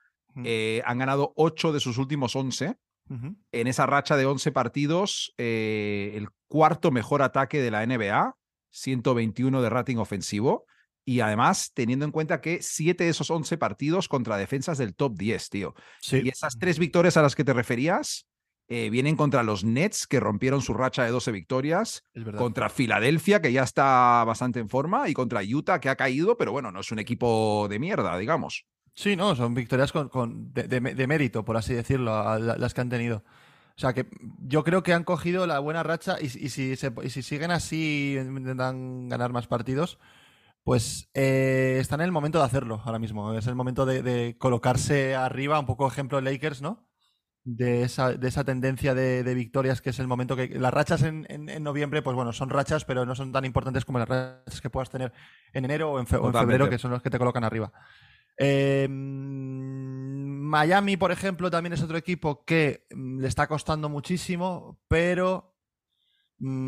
S1: eh, han ganado ocho de sus últimos 11.
S2: Ujú.
S1: En esa racha de 11 partidos, el cuarto mejor ataque de la NBA, 121 de rating ofensivo. Y además, teniendo en cuenta que 7 de esos 11 partidos contra defensas del top 10, tío.
S2: Sí.
S1: Y esas tres victorias a las que te referías eh, vienen contra los Nets, que rompieron su racha de 12 victorias, contra Filadelfia, que ya está bastante en forma, y contra Utah, que ha caído, pero bueno, no es un equipo de mierda, digamos.
S2: Sí, no, son victorias con, con- de, de- de mérito, por así decirlo, a la- las que han tenido. O sea que yo creo que han cogido la buena racha y, y si, se- y si siguen así, intentan ganar más partidos, pues eh, están en el momento de hacerlo ahora mismo. Es el momento de, de colocarse arriba, un poco ejemplo Lakers, ¿no? De esa, de esa tendencia de, de victorias que es el momento que... Las rachas en, en- en noviembre, pues bueno, son rachas, pero no son tan importantes como las rachas que puedas tener en enero o en, fe- o en
S1: Totalmente.
S2: febrero, que son los que te colocan arriba. Eh, mm, Miami, por ejemplo, también es otro equipo que mm, le está costando muchísimo, pero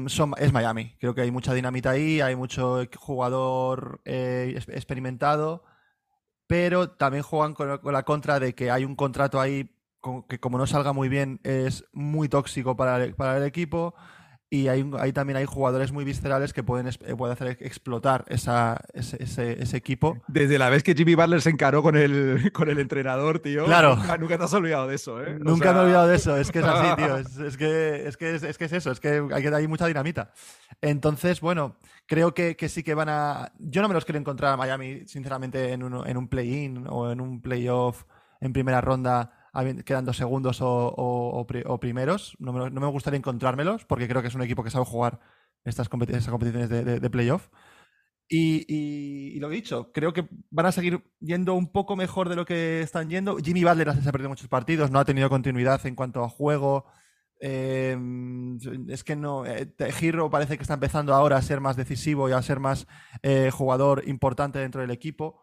S2: son- es Miami. Creo que hay mucha dinamita ahí, hay mucho jugador eh, experimentado, pero también juegan con, con la contra de que hay un contrato ahí con- que como no salga muy bien es muy tóxico para el, para el equipo. Y hay, hay también hay jugadores muy viscerales que pueden, eh, pueden hacer explotar esa, ese, ese- ese equipo.
S1: Desde la vez que Jimmy Butler se encaró con el, con el entrenador, tío.
S2: Claro.
S1: Nunca, nunca te has olvidado de eso, ¿eh? O
S2: Nunca
S1: sea,
S2: me he olvidado de eso, es que es así, tío. Es, es que, es, que es, es que es eso, es que hay, hay mucha dinamita. Entonces, bueno, creo que, que sí que van a. Yo no me los quiero encontrar a Miami, sinceramente, en un, en un play-in o en un playoff en primera ronda, quedando segundos o, o- o o primeros. No me, no me gustaría encontrármelos, porque creo que es un equipo que sabe jugar estas, competi- estas competiciones de, de- de playoff. Y, y- y lo he dicho, creo que van a seguir yendo un poco mejor de lo que están yendo. Jimmy Butler se ha perdido muchos partidos, no ha tenido continuidad en cuanto a juego. Eh, es que no. eh, Giro parece que está empezando ahora a ser más decisivo y a ser más eh, jugador importante dentro del equipo.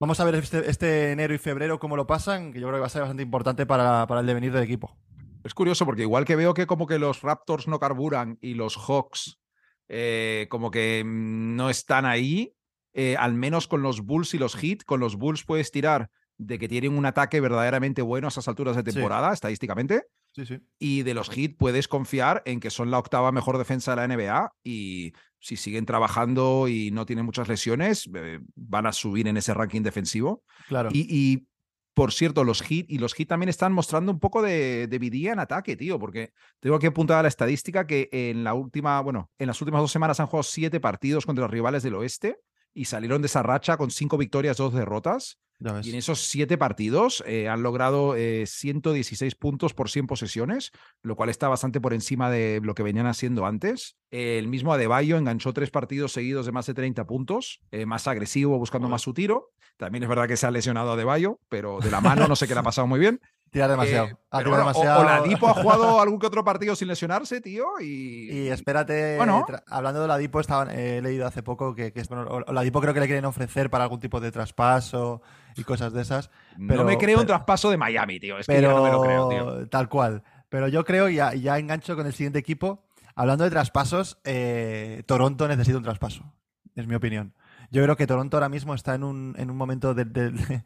S2: Vamos a ver este, este enero y febrero cómo lo pasan, que yo creo que va a ser bastante importante para, para el devenir del equipo.
S1: Es curioso porque igual que veo que como que los Raptors no carburan y los Hawks eh, como que mm, no están ahí, eh, al menos con los Bulls y los Heat, con los Bulls puedes tirar de que tienen un ataque verdaderamente bueno a esas alturas de
S2: Sí.
S1: temporada, estadísticamente,
S2: Sí, sí.
S1: y de los Heat puedes confiar en que son la octava mejor defensa de la NBA y si siguen trabajando y no tienen muchas lesiones, eh, van a subir en ese ranking defensivo.
S2: Claro.
S1: Y, y, por cierto, los Heat y los Heat también están mostrando un poco de, de vidilla en ataque, tío, porque tengo que apuntar a la estadística que en la última, bueno, en las últimas dos semanas han jugado siete partidos contra los rivales del oeste y salieron de esa racha con cinco victorias, dos derrotas. Y en esos siete partidos eh, han logrado eh, 116 puntos por 100 posesiones, lo cual está bastante por encima de lo que venían haciendo antes. Eh, el mismo Adebayo enganchó tres partidos seguidos de más de 30 puntos, eh, más agresivo, buscando más su tiro. También es verdad que se ha lesionado Adebayo, pero de la mano no sé qué le ha pasado muy bien.
S2: Tirar demasiado.
S1: Eh, bueno, o-
S2: demasiado.
S1: Oladipo ha jugado algún que otro partido sin lesionarse, tío, y...
S2: Y espérate,
S1: Bueno.
S2: hablando de Oladipo, estaban, eh, he leído hace poco que, que bueno, Ol- Oladipo creo que le quieren ofrecer para algún tipo de traspaso y cosas de esas.
S1: no
S2: pero-
S1: me creo un
S2: pero-
S1: traspaso de Miami, tío. Es que ya no me lo creo, tío.
S2: tal cual. Pero yo creo, y ya, ya engancho con el siguiente equipo, hablando de traspasos, eh, Toronto necesita un traspaso, es mi opinión. Yo creo que Toronto ahora mismo está en un, en un momento de, de- de-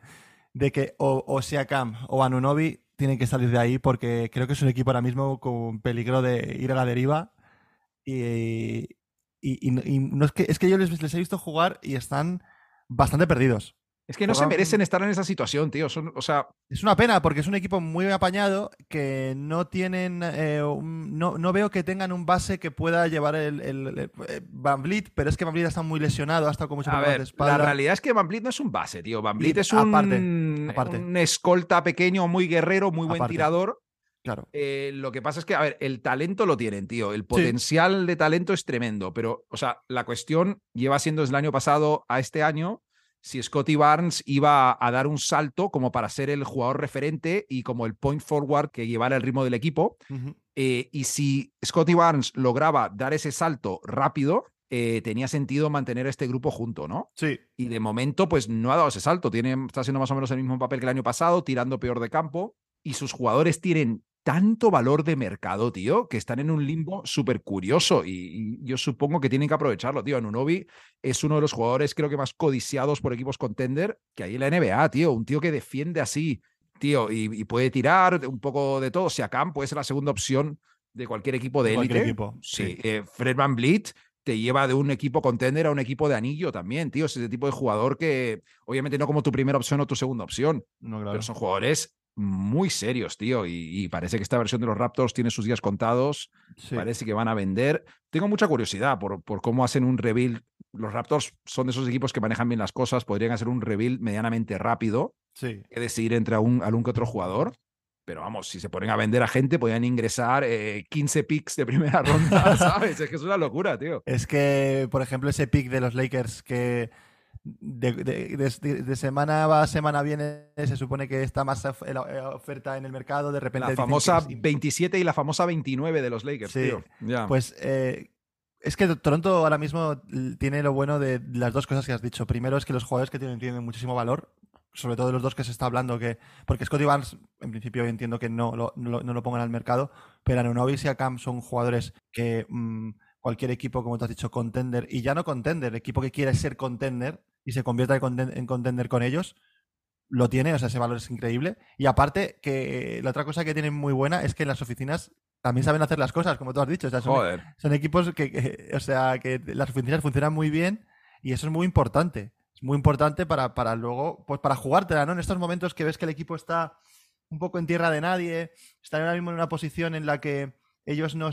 S2: de que o, o Siakam o Anunobi tienen que salir de ahí porque creo que es un equipo ahora mismo con peligro de ir a la deriva y, y- y- no es que es que yo les he visto jugar y están bastante perdidos.
S1: Es que no se merecen estar en esa situación, tío. Son, o sea,
S2: Es una pena porque es un equipo muy apañado que no tienen, eh, un- no, no veo que tengan un base que pueda llevar el, el, el- eh, Van Vliet, pero es que Van Vliet está muy lesionado, ha estado con muchos
S1: A
S2: problemas de
S1: ver,
S2: espalda.
S1: la realidad es que Van Vliet no es un base, tío. Van Vliet es un,
S2: aparte, aparte.
S1: un escolta pequeño, muy guerrero, muy buen
S2: Aparte.
S1: tirador.
S2: Claro.
S1: Eh, lo que pasa es que, a ver, el talento lo tienen, tío. El potencial de talento es tremendo. Pero, o sea, la cuestión lleva siendo desde el año pasado a este año si Scotty Barnes iba a dar un salto como para ser el jugador referente y como el point forward que llevara el ritmo del equipo. Eh, y si Scotty Barnes lograba dar ese salto rápido, eh, tenía sentido mantener a este grupo junto, ¿no?
S2: Sí,
S1: Y de momento, pues no ha dado ese salto. Tiene, está haciendo más o menos el mismo papel que el año pasado, tirando peor de campo. Y sus jugadores tienen tanto valor de mercado, tío, que están en un limbo súper curioso. Y, y yo supongo que tienen que aprovecharlo, tío. Anunobi es uno de los jugadores, creo que más codiciados por equipos contender que hay en la NBA, tío. Un tío que defiende así, tío, y, y puede tirar un poco de todo. Siakam puede ser la segunda opción de cualquier equipo de élite.
S2: equipo,
S1: Sí,
S2: sí.
S1: eh, Fred Van Vliet te lleva de un equipo contender a un equipo de anillo también, tío. Es ese tipo de jugador que, obviamente, no como tu primera opción o tu segunda opción,
S2: No, claro.
S1: pero son jugadores muy serios, tío. Y, y parece que esta versión de los Raptors tiene sus días contados.
S2: Sí.
S1: Parece que van a vender. Tengo mucha curiosidad por, por cómo hacen un rebuild. Los Raptors son de esos equipos que manejan bien las cosas. Podrían hacer un rebuild medianamente rápido.
S2: Sí.
S1: que decidir entre un, algún que otro jugador. Pero vamos, si se ponen a vender a gente, podrían ingresar eh, 15 picks de primera ronda, ¿sabes? Es que es una locura, tío.
S2: Es que, por ejemplo, ese pick de los Lakers que de, de- de- semana va a semana viene, se supone que está más of- la eh, oferta en el mercado, de repente
S1: La
S2: que
S1: famosa
S2: es imp-
S1: 27 y la famosa 29 de los Lakers,
S2: Sí,
S1: tío.
S2: Pues eh, es que Toronto ahora mismo tiene lo bueno de las dos cosas que has dicho. Primero es que los jugadores que tienen tienen muchísimo valor, sobre todo de los dos que se está hablando, que porque Scotty Barnes, en principio entiendo que no lo, no no lo pongan al mercado, pero Anunoby y Siakam son jugadores que mm, cualquier equipo, como tú has dicho, contender, y ya no contender, equipo que quiere ser contender y se convierta en conten- en contender con ellos, lo tiene, o sea, ese valor es increíble. Y aparte, que la otra cosa que tienen muy buena es que en las oficinas también saben hacer las cosas, como tú has dicho. O sea, son,
S1: Joder.
S2: son equipos que, que- o sea, que las oficinas funcionan muy bien y eso es muy importante. Es muy importante para, para luego, pues para jugártela, ¿no? En estos momentos que ves que el equipo está un poco en tierra de nadie, están ahora mismo en una posición en la que ellos no,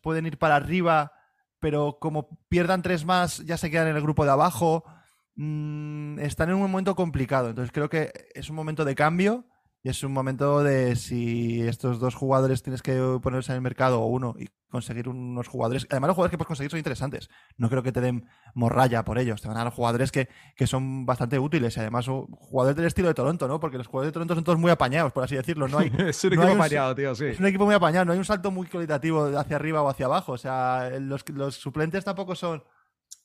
S2: pueden ir para arriba, pero como pierdan tres más, ya se quedan en el grupo de abajo. Mm, están en un momento complicado. Entonces creo que es un momento de cambio y es un momento de si estos dos jugadores tienes que ponerse en el mercado o uno y conseguir unos jugadores. Además, los jugadores que puedes conseguir son interesantes. No creo que te den morralla por ellos. Te van a dar jugadores que, que son bastante útiles y además jugadores del estilo de Toronto, ¿no? Porque los jugadores de Toronto son todos muy apañados, por así decirlo. No hay,
S1: es un
S2: no
S1: equipo
S2: un-
S1: tío, sí.
S2: es un equipo muy apañado, no hay un salto muy cualitativo hacia arriba o hacia abajo. O sea, los, los suplentes tampoco son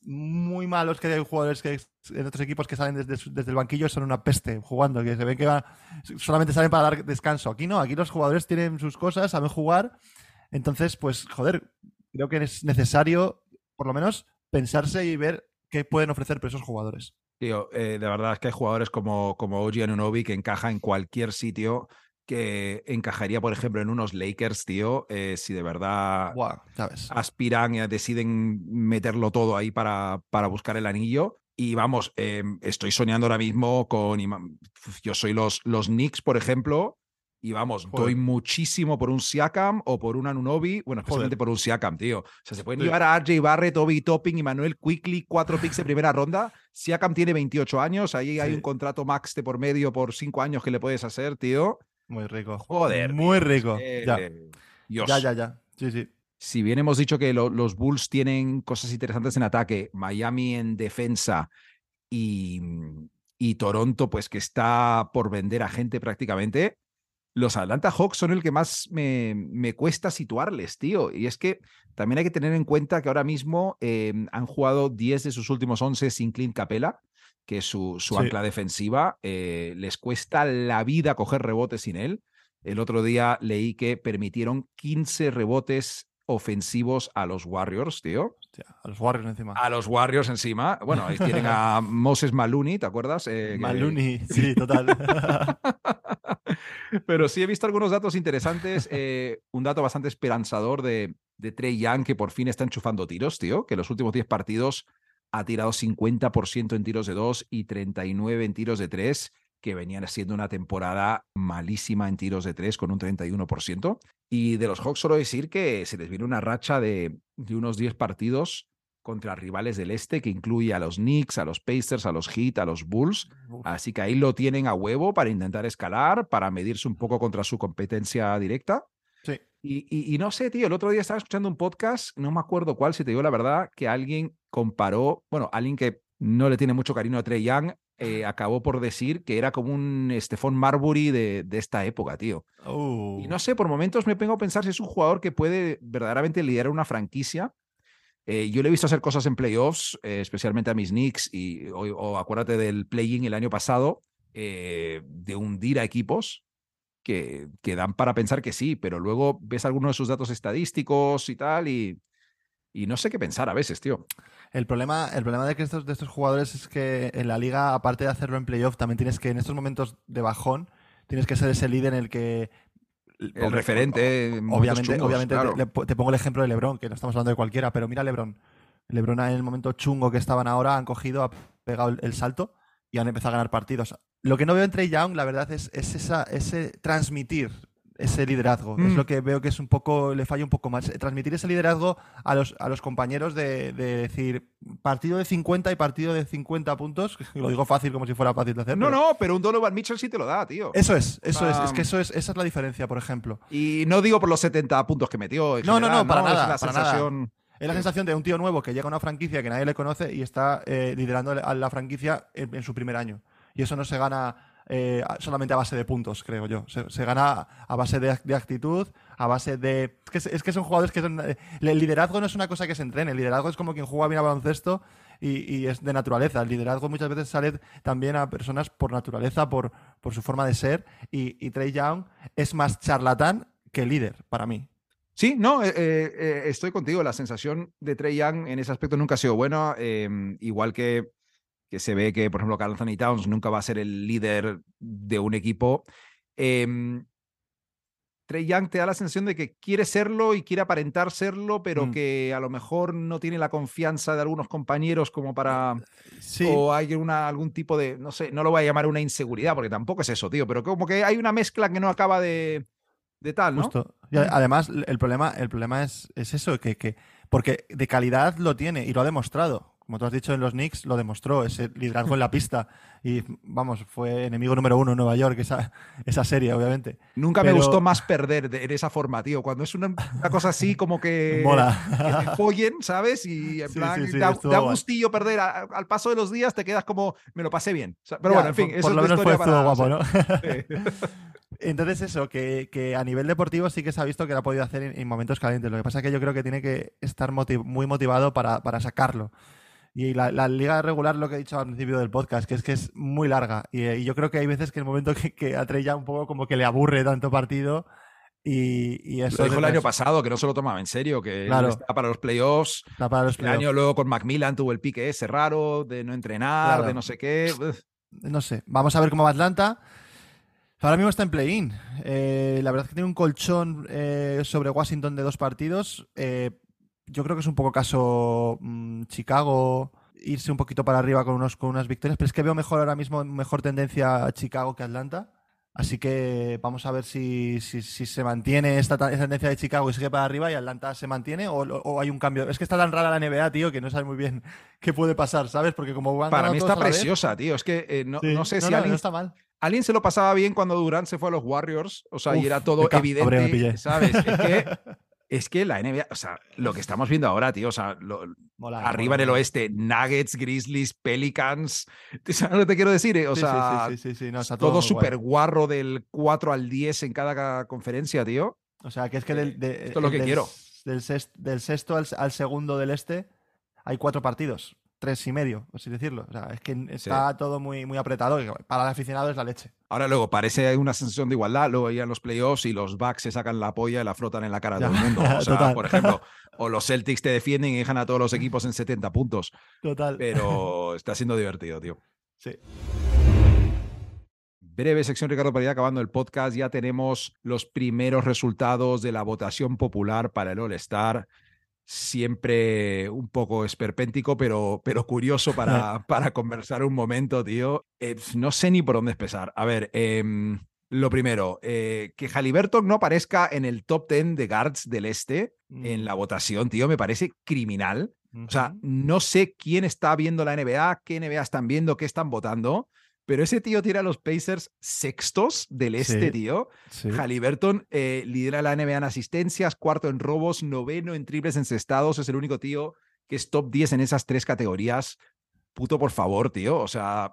S2: muy malos que hay jugadores que en otros equipos que salen desde, desde el banquillo son una peste jugando, que se ven que van, solamente salen para dar descanso. Aquí no, aquí los jugadores tienen sus cosas, saben jugar. Entonces, pues, joder, creo que es necesario, por lo menos, pensarse y ver qué pueden ofrecer esos jugadores.
S1: Tío, eh, de verdad es que hay jugadores como, como OG Anunoby que encaja en cualquier sitio, que encajaría, por ejemplo, en unos Lakers, tío, eh, si de verdad aspiran y deciden meterlo todo ahí para, para buscar el anillo. Y vamos, eh, estoy soñando ahora mismo con. Yo soy los, los Knicks, por ejemplo. Y vamos,
S2: Joder.
S1: doy muchísimo por un Siakam o por un Anunobi. Bueno, especialmente
S2: Joder.
S1: por un Siakam, tío. O sea, se pueden
S2: Sí.
S1: llevar a RJ Barrett, Obi Topping y Manuel Quickly, cuatro picks de primera ronda. Siakam tiene 28 años. Ahí hay
S2: Sí.
S1: un contrato max de por medio por cinco años que le puedes hacer, tío.
S2: Muy rico.
S1: Joder.
S2: Muy rico. Ya.
S1: Dios.
S2: ya, ya, ya. Sí, sí.
S1: Si bien hemos dicho que lo- los Bulls tienen cosas interesantes en ataque, Miami en defensa y, y Toronto, pues que está por vender a gente prácticamente, los Atlanta Hawks son el que más me, me cuesta situarles, tío. Y es que también hay que tener en cuenta que ahora mismo eh, han jugado 10 de sus últimos 11 sin Clint Capela, que su, su
S2: Sí.
S1: ancla defensiva. Eh, les cuesta la vida coger rebotes sin él. El otro día leí que permitieron 15 rebotes ofensivos a los Warriors, tío.
S2: Hostia, a los Warriors encima.
S1: A los Warriors encima. Bueno, ahí tienen a Moses Maloney, ¿te acuerdas? Eh, que-
S2: Maluni, sí, total.
S1: Pero sí he visto algunos datos interesantes. eh, un dato bastante esperanzador de, de Trey Young, que por fin está enchufando tiros, tío. Que los últimos 10 partidos ha tirado 50% en tiros de 2 y 39 en tiros de 3, que venían siendo una temporada malísima en tiros de 3 con un 31%. Y de los Hawks solo decir que se les viene una racha de, de unos 10 partidos contra rivales del este, que incluye a los Knicks, a los Pacers, a los Heat, a los Bulls. Así que ahí lo tienen a huevo para intentar escalar, para medirse un poco contra su competencia directa.
S2: Sí.
S1: Y, y- y no sé, tío, el otro día estaba escuchando un podcast, no me acuerdo cuál, si te digo la verdad, que alguien comparó, bueno, alguien que no le tiene mucho cariño a Trey Young, eh, acabó por decir que era como un Stephon Marbury de, de esta época, tío.
S2: Uh,
S1: Y no sé, por momentos me pongo a pensar si es un jugador que puede verdaderamente liderar una franquicia. Eh, yo le he visto hacer cosas en playoffs, eh, especialmente a mis Knicks, y, o, o acuérdate del play-in el año pasado, eh, de hundir a equipos que, que dan para pensar que sí, pero luego ves algunos de sus datos estadísticos y tal, y, y no sé qué pensar a veces, tío.
S2: El problema, el problema de, que estos, de estos jugadores es que en la liga, aparte de hacerlo en playoff, también tienes que, en estos momentos de bajón, tienes que ser ese líder en el que.
S1: El referente.
S2: Obviamente,
S1: chungos,
S2: obviamente
S1: claro.
S2: te, pongo el ejemplo de LeBron, que no estamos hablando de cualquiera, pero mira LeBron. LeBron en el momento chungo que estaban ahora han cogido, ha pegado el, el salto y han empezado a ganar partidos. Lo que no veo en Trey Young, la verdad, es, es esa, ese transmitir ese liderazgo. Es
S1: Mm.
S2: lo que veo que es un poco, le falla un poco más. Transmitir ese liderazgo a los, a los compañeros de, de decir partido de 50 y partido de 50 puntos. Lo digo fácil como si fuera fácil de hacer.
S1: No,
S2: pero-
S1: no, pero un Donovan Mitchell sí te lo da, tío.
S2: Eso es, eso es. Es que eso es, esa es la diferencia, por ejemplo.
S1: Y no digo por los 70 puntos que metió. en
S2: No, no,
S1: general,
S2: no, para
S1: Es
S2: nada,
S1: la
S2: para nada.
S1: sensación.
S2: Es la sensación de un tío nuevo que llega a una franquicia que nadie le conoce y está eh, liderando a la franquicia en, en su primer año. Y eso no se gana eh, solamente a base de puntos, creo yo. Se, gana a base de, actitud, a base de... Es que, son jugadores que son... eh, El liderazgo no es una cosa que se entrene. El liderazgo es como quien juega bien a baloncesto y, y es de naturaleza. El liderazgo muchas veces sale también a personas por naturaleza, por, por su forma de ser. Y, Trey Young es más charlatán que líder, para mí.
S1: Sí, no, eh, estoy contigo. La sensación de Trey Young en ese aspecto nunca ha sido buena. eh, igual que, que se ve que, por ejemplo, Carl Anthony Towns nunca va a ser el líder de un equipo. Em, Trey Young te da la sensación de que quiere serlo y quiere aparentar serlo, pero
S2: Mm.
S1: que a lo mejor no tiene la confianza de algunos compañeros como para.
S2: Sí.
S1: O hay una, algún tipo de. No sé, no lo voy a llamar una inseguridad, porque tampoco es eso, tío. Pero como que hay una mezcla que no acaba de. de tal, ¿no?
S2: Justo. Y a- además, el problema, el problema es, es eso, que, que- porque de calidad lo tiene y lo ha demostrado. Como tú has dicho en los Knicks, lo demostró, ese liderazgo en la pista. Y vamos, fue enemigo número uno en Nueva York, esa, esa serie, obviamente.
S1: Nunca me gustó más perder de, en esa forma, tío. Cuando es una, una cosa así como que.
S2: Mola.
S1: que te follen, ¿sabes? Y en
S2: Sí,
S1: plan,
S2: sí, sí,
S1: da, da gustillo perder. a- al paso de los días te quedas como, me lo pasé bien. O sea, pero
S2: Ya,
S1: bueno, en fin,
S2: por,
S1: eso
S2: por lo
S1: es
S2: menos fue
S1: para-
S2: guapo, ¿no? Entonces eso, que, que a nivel deportivo sí que se ha visto que lo ha podido hacer en, en momentos calientes. Lo que pasa es que yo creo que tiene que estar motiv- muy motivado para, para sacarlo. Y la, la liga regular, lo que he dicho al principio del podcast, que es que es muy larga. Y, eh, y yo creo que hay veces que el momento que, que a Trey ya un poco como que le aburre tanto partido. Y, y eso
S1: Lo dijo el año pasado, que no se lo tomaba en serio, que
S2: Claro.
S1: está para los playoffs.
S2: está para los
S1: El
S2: playoffs.
S1: año luego con Macmillan tuvo el pique ese raro de no entrenar,
S2: Claro.
S1: de no sé qué.
S2: No sé, vamos a ver cómo va Atlanta. Ahora mismo está en play-in. Eh, la verdad es que tiene un colchón eh, sobre Washington de dos partidos. Eh, yo creo que es un poco caso mm, Chicago irse un poquito para arriba con, unos, con unas victorias, pero es que veo mejor ahora mismo, mejor tendencia a Chicago que Atlanta. Así que vamos a ver si, si, si se mantiene esta, tendencia de Chicago y sigue para arriba y Atlanta se mantiene o, o hay un cambio. Es que está tan rara la NBA, tío, que no sabes muy bien qué puede pasar, ¿sabes? Porque como van
S1: Para mí está
S2: vez-
S1: preciosa, tío. Es que eh, no,
S2: Sí.
S1: no sé si
S2: no,
S1: alguien
S2: está mal.
S1: Alguien se lo pasaba bien cuando Durant se fue a los Warriors, o sea, y era todo evidente. ¿sabes? Es que, es que la NBA, o sea, lo que estamos viendo ahora, tío, o sea, lo-
S2: Mola,
S1: arriba
S2: mola,
S1: en el oeste, Nuggets, Grizzlies, Pelicans, ¿tú ¿sabes lo que te quiero decir? eh? O
S2: Sí,
S1: sea,
S2: sí, sí, no, está
S1: todo
S2: guay.
S1: súper guarro del 4 al 10 en cada ca- conferencia, tío.
S2: O sea, que es que del, de-
S1: Eh, Esto es lo que
S2: del-
S1: quiero.
S2: Del, sext- del sexto al, al segundo del este hay cuatro partidos, tres y medio, por así decirlo. O sea, es que está todo muy, muy apretado. y Para el aficionado es la leche.
S1: Ahora luego parece una sensación de igualdad, luego ya en los playoffs y los Bucks se sacan la polla y la frotan en la cara de todo el mundo. O sea, por ejemplo, o los Celtics te defienden y dejan a todos los equipos en 70 puntos.
S2: Total.
S1: Pero está siendo divertido, tío.
S2: Sí.
S1: Breve sección, Ricardo, para ir acabando el podcast. Ya tenemos los primeros resultados de la votación popular para el All-Star. Siempre un poco esperpéntico, pero, pero curioso para, para conversar un momento, tío. Eh, no sé ni por dónde empezar. A ver, em, lo primero, eh, que Halliburton no aparezca en el top 10 de guards del este en la votación, tío, me parece criminal. O sea, no sé quién está viendo la NBA, qué NBA están viendo, qué están votando, pero ese tío tira a los Pacers sextos del este,
S2: Sí.
S1: tío.
S2: Sí.
S1: Halliburton eh, lidera la NBA en asistencias, cuarto en robos, noveno en triples encestados. Es el único tío que es top 10 en esas tres categorías. Puto, por favor, tío. O sea,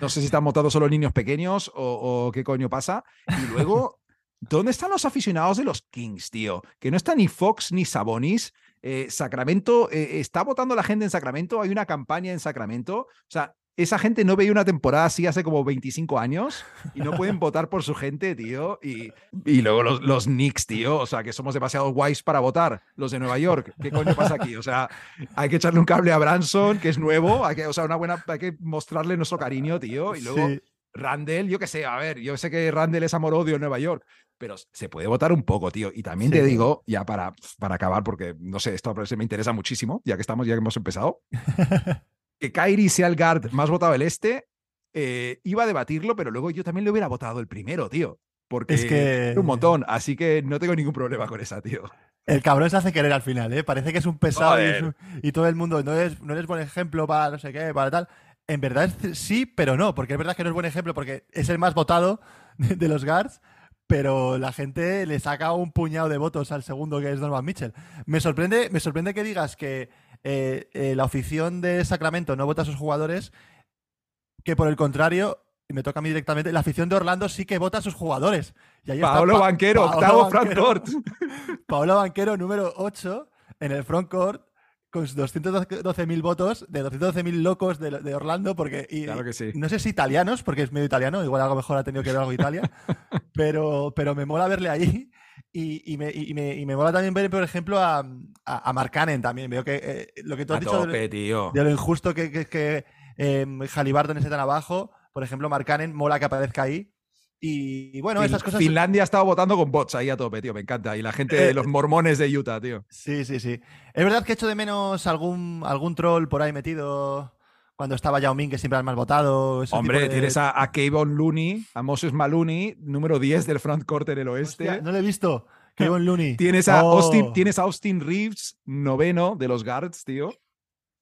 S1: no sé si están votando solo niños pequeños o, o qué coño pasa. Y luego, ¿dónde están los aficionados de los Kings, tío? Que no está ni Fox ni Sabonis. Eh, Sacramento, eh, ¿está votando la gente en Sacramento? ¿Hay una campaña en Sacramento? O sea, esa gente no veía una temporada así hace como 25 años y no pueden votar por su gente, tío. Y, y luego los, los Knicks, tío. O sea, que somos demasiado guays para votar. Los de Nueva York. ¿Qué coño pasa aquí? O sea, hay que echarle un cable a Branson, que es nuevo. Hay que, o sea, una buena, hay que mostrarle nuestro cariño, tío. Y luego
S2: Sí.
S1: Randall, yo qué sé, a ver, yo sé que Randall es amor-odio en Nueva York, pero se puede votar un poco, tío. Y también te
S2: Sí.
S1: digo, ya para, para acabar, porque no sé, esto me interesa muchísimo, ya que estamos, ya que hemos empezado, que Kyrie sea el guard más votado del este, eh, iba a debatirlo, pero luego yo también le hubiera votado el primero, tío. Porque
S2: Es que-
S1: un montón, así que no tengo ningún problema con esa, tío.
S2: El cabrón se hace querer al final, ¿eh? Parece que es un pesado y, es
S1: Joder.
S2: un- y todo el mundo no eres, no buen ejemplo para no sé qué, para tal. En verdad es- sí, pero no, porque es verdad que no es buen ejemplo porque es el más votado de, de los guards, pero la gente le saca un puñado de votos al segundo que es Donovan Mitchell. Me sorprende, me sorprende que digas que eh, eh, la afición de Sacramento no vota a sus jugadores, que por el contrario, y me toca a mí directamente, la afición de Orlando sí que vota a sus jugadores. Y ahí está
S1: Paolo
S2: Pa-
S1: Banquero,
S2: Paolo
S1: octavo frontcourt.
S2: Paolo Banquero, número 8, en el frontcourt, con sus 212.000 votos, de 212.000 locos de, de Orlando, porque. y-
S1: Claro que sí.
S2: No sé si italianos, porque es medio italiano, igual algo mejor ha tenido que ver algo Italia, pero, pero me mola verle ahí. Y, y me, y, me, y me mola también ver, por ejemplo, a, a, a Mark Cannon también. Veo que eh, lo que tú has
S1: A
S2: dicho de-
S1: tope, tío.
S2: de lo injusto que, que, que eh, Halliburton esté tan abajo, por ejemplo, Mark Cannon mola que aparezca ahí. Y, bueno, esas cosas.
S1: Finlandia ha estado votando con bots ahí a tope, tío. Me encanta. Y la gente
S2: Eh,
S1: los mormones de Utah, tío.
S2: Sí, sí, sí. Es verdad que echo de menos algún, algún troll por ahí metido cuando estaba Yao Ming, que siempre era el más votado.
S1: Hombre,
S2: de-
S1: tienes a, a Kayvon Looney, a Moses Maloney, número 10 del frontcourt en el oeste.
S2: Hostia, no lo he visto. Kevin Looney.
S1: Tienes a,
S2: Oh.
S1: Austin, tienes a Austin Reeves, noveno de los guards, tío.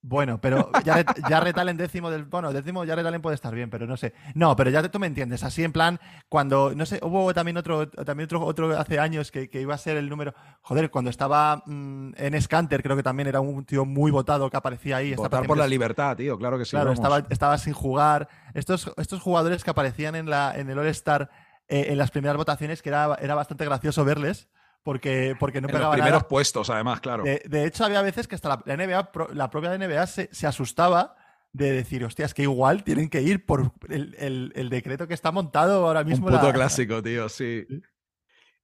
S2: Bueno, pero Jared Allen décimo del. Bueno, décimo Jared Allen puede estar bien, pero no sé. No, pero ya te- tú me entiendes. Así en plan, cuando. No sé, hubo también otro, también otro, otro hace años que, que iba a ser el número. Joder, cuando estaba mm, en Scanter, creo que también era un tío muy votado que aparecía ahí.
S1: Votar por la libertad, tío. Claro que sí.
S2: Claro,
S1: vamos.
S2: estaba, estaba sin jugar. Estos, estos jugadores que aparecían en, la, en el All-Star eh, en las primeras votaciones, que era, era bastante gracioso verles, porque, porque no
S1: en los
S2: pegaba
S1: primeros
S2: nada.
S1: puestos, además, claro.
S2: De, de hecho, había veces que hasta la, la NBA, la propia NBA se, se asustaba de decir, hostia, es que igual tienen que ir por el, el- el decreto que está montado ahora
S1: Un
S2: mismo.
S1: puto
S2: la-
S1: clásico, tío, sí.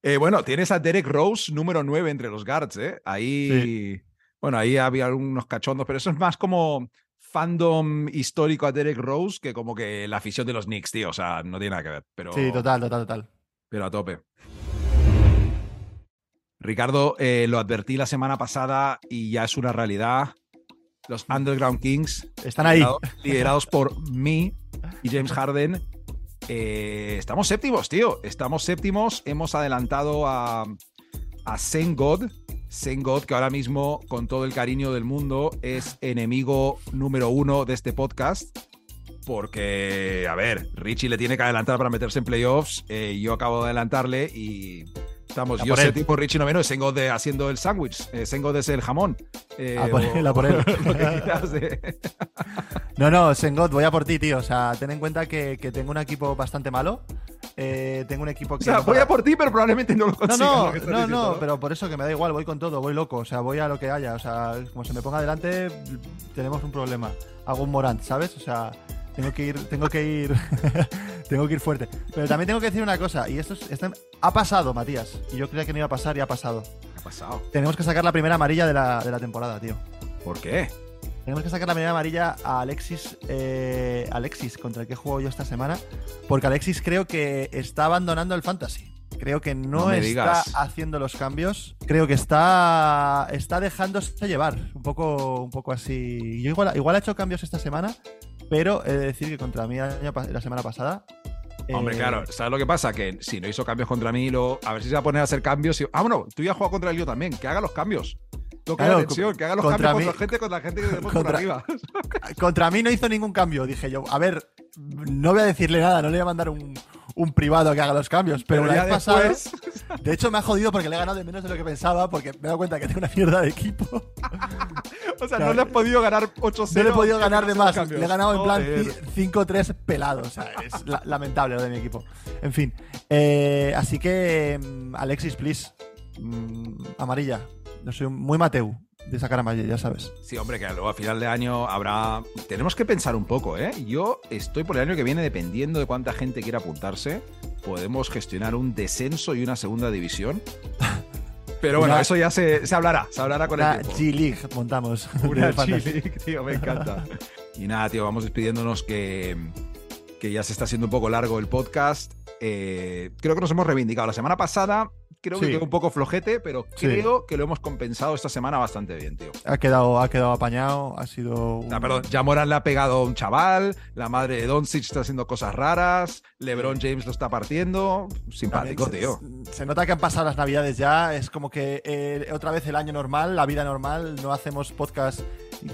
S1: Eh, bueno, tienes a Derek Rose, número 9 entre los guards, ¿eh? Ahí. Bueno, ahí había unos cachondos, pero eso es más como fandom histórico a Derek Rose que como que la afición de los Knicks, tío. O sea, no tiene nada que ver. Pero,
S2: Sí, total, total, total.
S1: pero a tope. Ricardo, eh, lo advertí la semana pasada y ya es una realidad. Los Underground Kings
S2: Están ahí.
S1: liderado- liderados por mí y James Harden. Eh, estamos séptimos, tío. Estamos séptimos. Hemos adelantado a, a Zen God. Zen God, que ahora mismo, con todo el cariño del mundo, es enemigo número uno de este podcast. Porque, a ver, Richie le tiene que adelantar para meterse en playoffs. eh, yo acabo de adelantarle y estamos
S2: A
S1: yo
S2: él.
S1: séptimo, Richie noveno. God de- haciendo el sándwich. Eh, Zen God es el jamón. Eh,
S2: A por
S1: o-
S2: él, a por él.
S1: lo que quieras de-
S2: No, no, Sengot, voy a por ti, tío. O sea, ten en cuenta que, que tengo un equipo bastante malo. Eh, tengo un equipo
S1: O
S2: que.
S1: sea,
S2: no
S1: voy
S2: para-
S1: a por ti, pero probablemente no lo
S2: No,
S1: consiga.
S2: no, no,
S1: diciendo,
S2: no, pero por eso que me da igual, voy con todo, voy loco, o sea, voy a lo que haya, o sea, como se me ponga adelante, tenemos un problema. Hago un Morant, ¿sabes? O sea, tengo que ir, tengo que ir, tengo que ir fuerte. Pero también tengo que decir una cosa, y esto, es- esto ha pasado, Matías, y yo creía que no iba a pasar y ha pasado.
S1: ¿Qué ha pasado?
S2: Tenemos que sacar la primera amarilla de la, de la temporada, tío.
S1: ¿Por qué?
S2: Tenemos que sacar la primera amarilla a Alexis, eh, Alexis, contra el que juego yo esta semana, porque Alexis creo que está abandonando el fantasy. Creo que no, está
S1: digas.
S2: haciendo los cambios. Creo que está, está dejándose llevar. Un poco, un poco así. Yo igual, igual ha hecho cambios esta semana, pero he de decir que contra mí la semana pasada.
S1: Hombre,
S2: eh,
S1: claro, ¿sabes lo que pasa? Que si no hizo cambios contra mí, lo, a ver si se va a poner a hacer cambios. Y, ah, bueno, tú ya has jugado contra el lío también, que haga los cambios. Toca
S2: Claro,
S1: la tensión, que haga los
S2: contra
S1: cambios
S2: mí-
S1: contra gente, contra gente que tenemos por
S2: contra-
S1: arriba.
S2: Contra mí no hizo ningún cambio. Dije yo, a ver, no voy a decirle nada, no le voy a mandar un, un privado que haga los cambios. Pero,
S1: Pero
S2: la vez pasada,
S1: después.
S2: De hecho, me ha jodido porque le he ganado de menos de lo que pensaba, porque me he dado cuenta que tengo una mierda de equipo.
S1: O sea,
S2: Claro.
S1: no le has podido ganar 8-0.
S2: No le he podido ganar de más.
S1: cambios.
S2: Le he ganado en plan
S1: Joder.
S2: ci- 5-3 pelado. O sea, es la- lamentable lo de mi equipo. En fin. eh, así que, mm, Alexis, please. mm, amarilla. No soy muy Mateu de sacar amarilla, ya sabes.
S1: Sí, hombre, que luego a final de año habrá. Tenemos que pensar un poco, ¿eh? Yo estoy por el año que viene, dependiendo de cuánta gente quiera apuntarse, podemos gestionar un descenso y una segunda división. Pero bueno,
S2: Una-
S1: eso ya se, se hablará, se hablará con el tiempo.
S2: G-League montamos.
S1: Una. G-League, tío, me encanta. Y nada, tío, vamos despidiéndonos que, que ya se está haciendo un poco largo el podcast. Eh, creo que nos hemos reivindicado. La semana pasada creo que quedó un poco flojete, pero
S2: Sí.
S1: creo que lo hemos compensado esta semana bastante bien, tío.
S2: Ha quedado, ha quedado apañado, ha sido. un-
S1: Ah, perdón, ya Morán le ha pegado a un chaval, la madre de Doncic está haciendo cosas raras, LeBron James lo está partiendo. Simpático, tío.
S2: Se, nota que han pasado las navidades ya. Es como que eh, otra vez el año normal, la vida normal. No hacemos podcast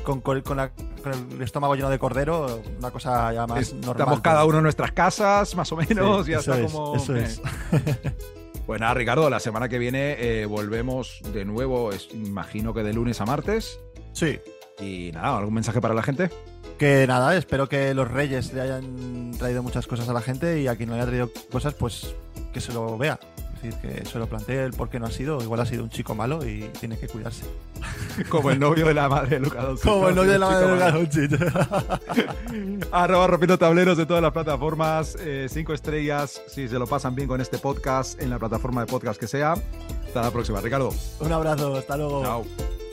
S2: con, con- con la- con el estómago lleno de cordero. Una cosa ya más normal.
S1: Estamos cada uno en nuestras casas, más o menos,
S2: Sí,
S1: ya está
S2: es,
S1: como.
S2: eso
S1: eh.
S2: es.
S1: Pues nada, Ricardo, la semana que viene eh, volvemos de nuevo, es- imagino que de lunes a martes.
S2: Sí.
S1: Y nada, ¿algún mensaje para la gente?
S2: Que nada, espero que los Reyes le hayan traído muchas cosas a la gente y a quien no le haya traído cosas, pues que se lo vea. Es decir, que se lo plantee el por qué no ha sido. Igual ha sido un chico malo y tiene que cuidarse.
S1: Como el novio de la madre de Luca Doncic.
S2: Como el novio de la madre de
S1: malo.
S2: Luka
S1: Arroba rompiendo tableros de todas las plataformas, eh, cinco estrellas, si se lo pasan bien con este podcast, en la plataforma de podcast que sea. Hasta la próxima, Ricardo.
S2: Un abrazo, hasta luego.
S1: Chao.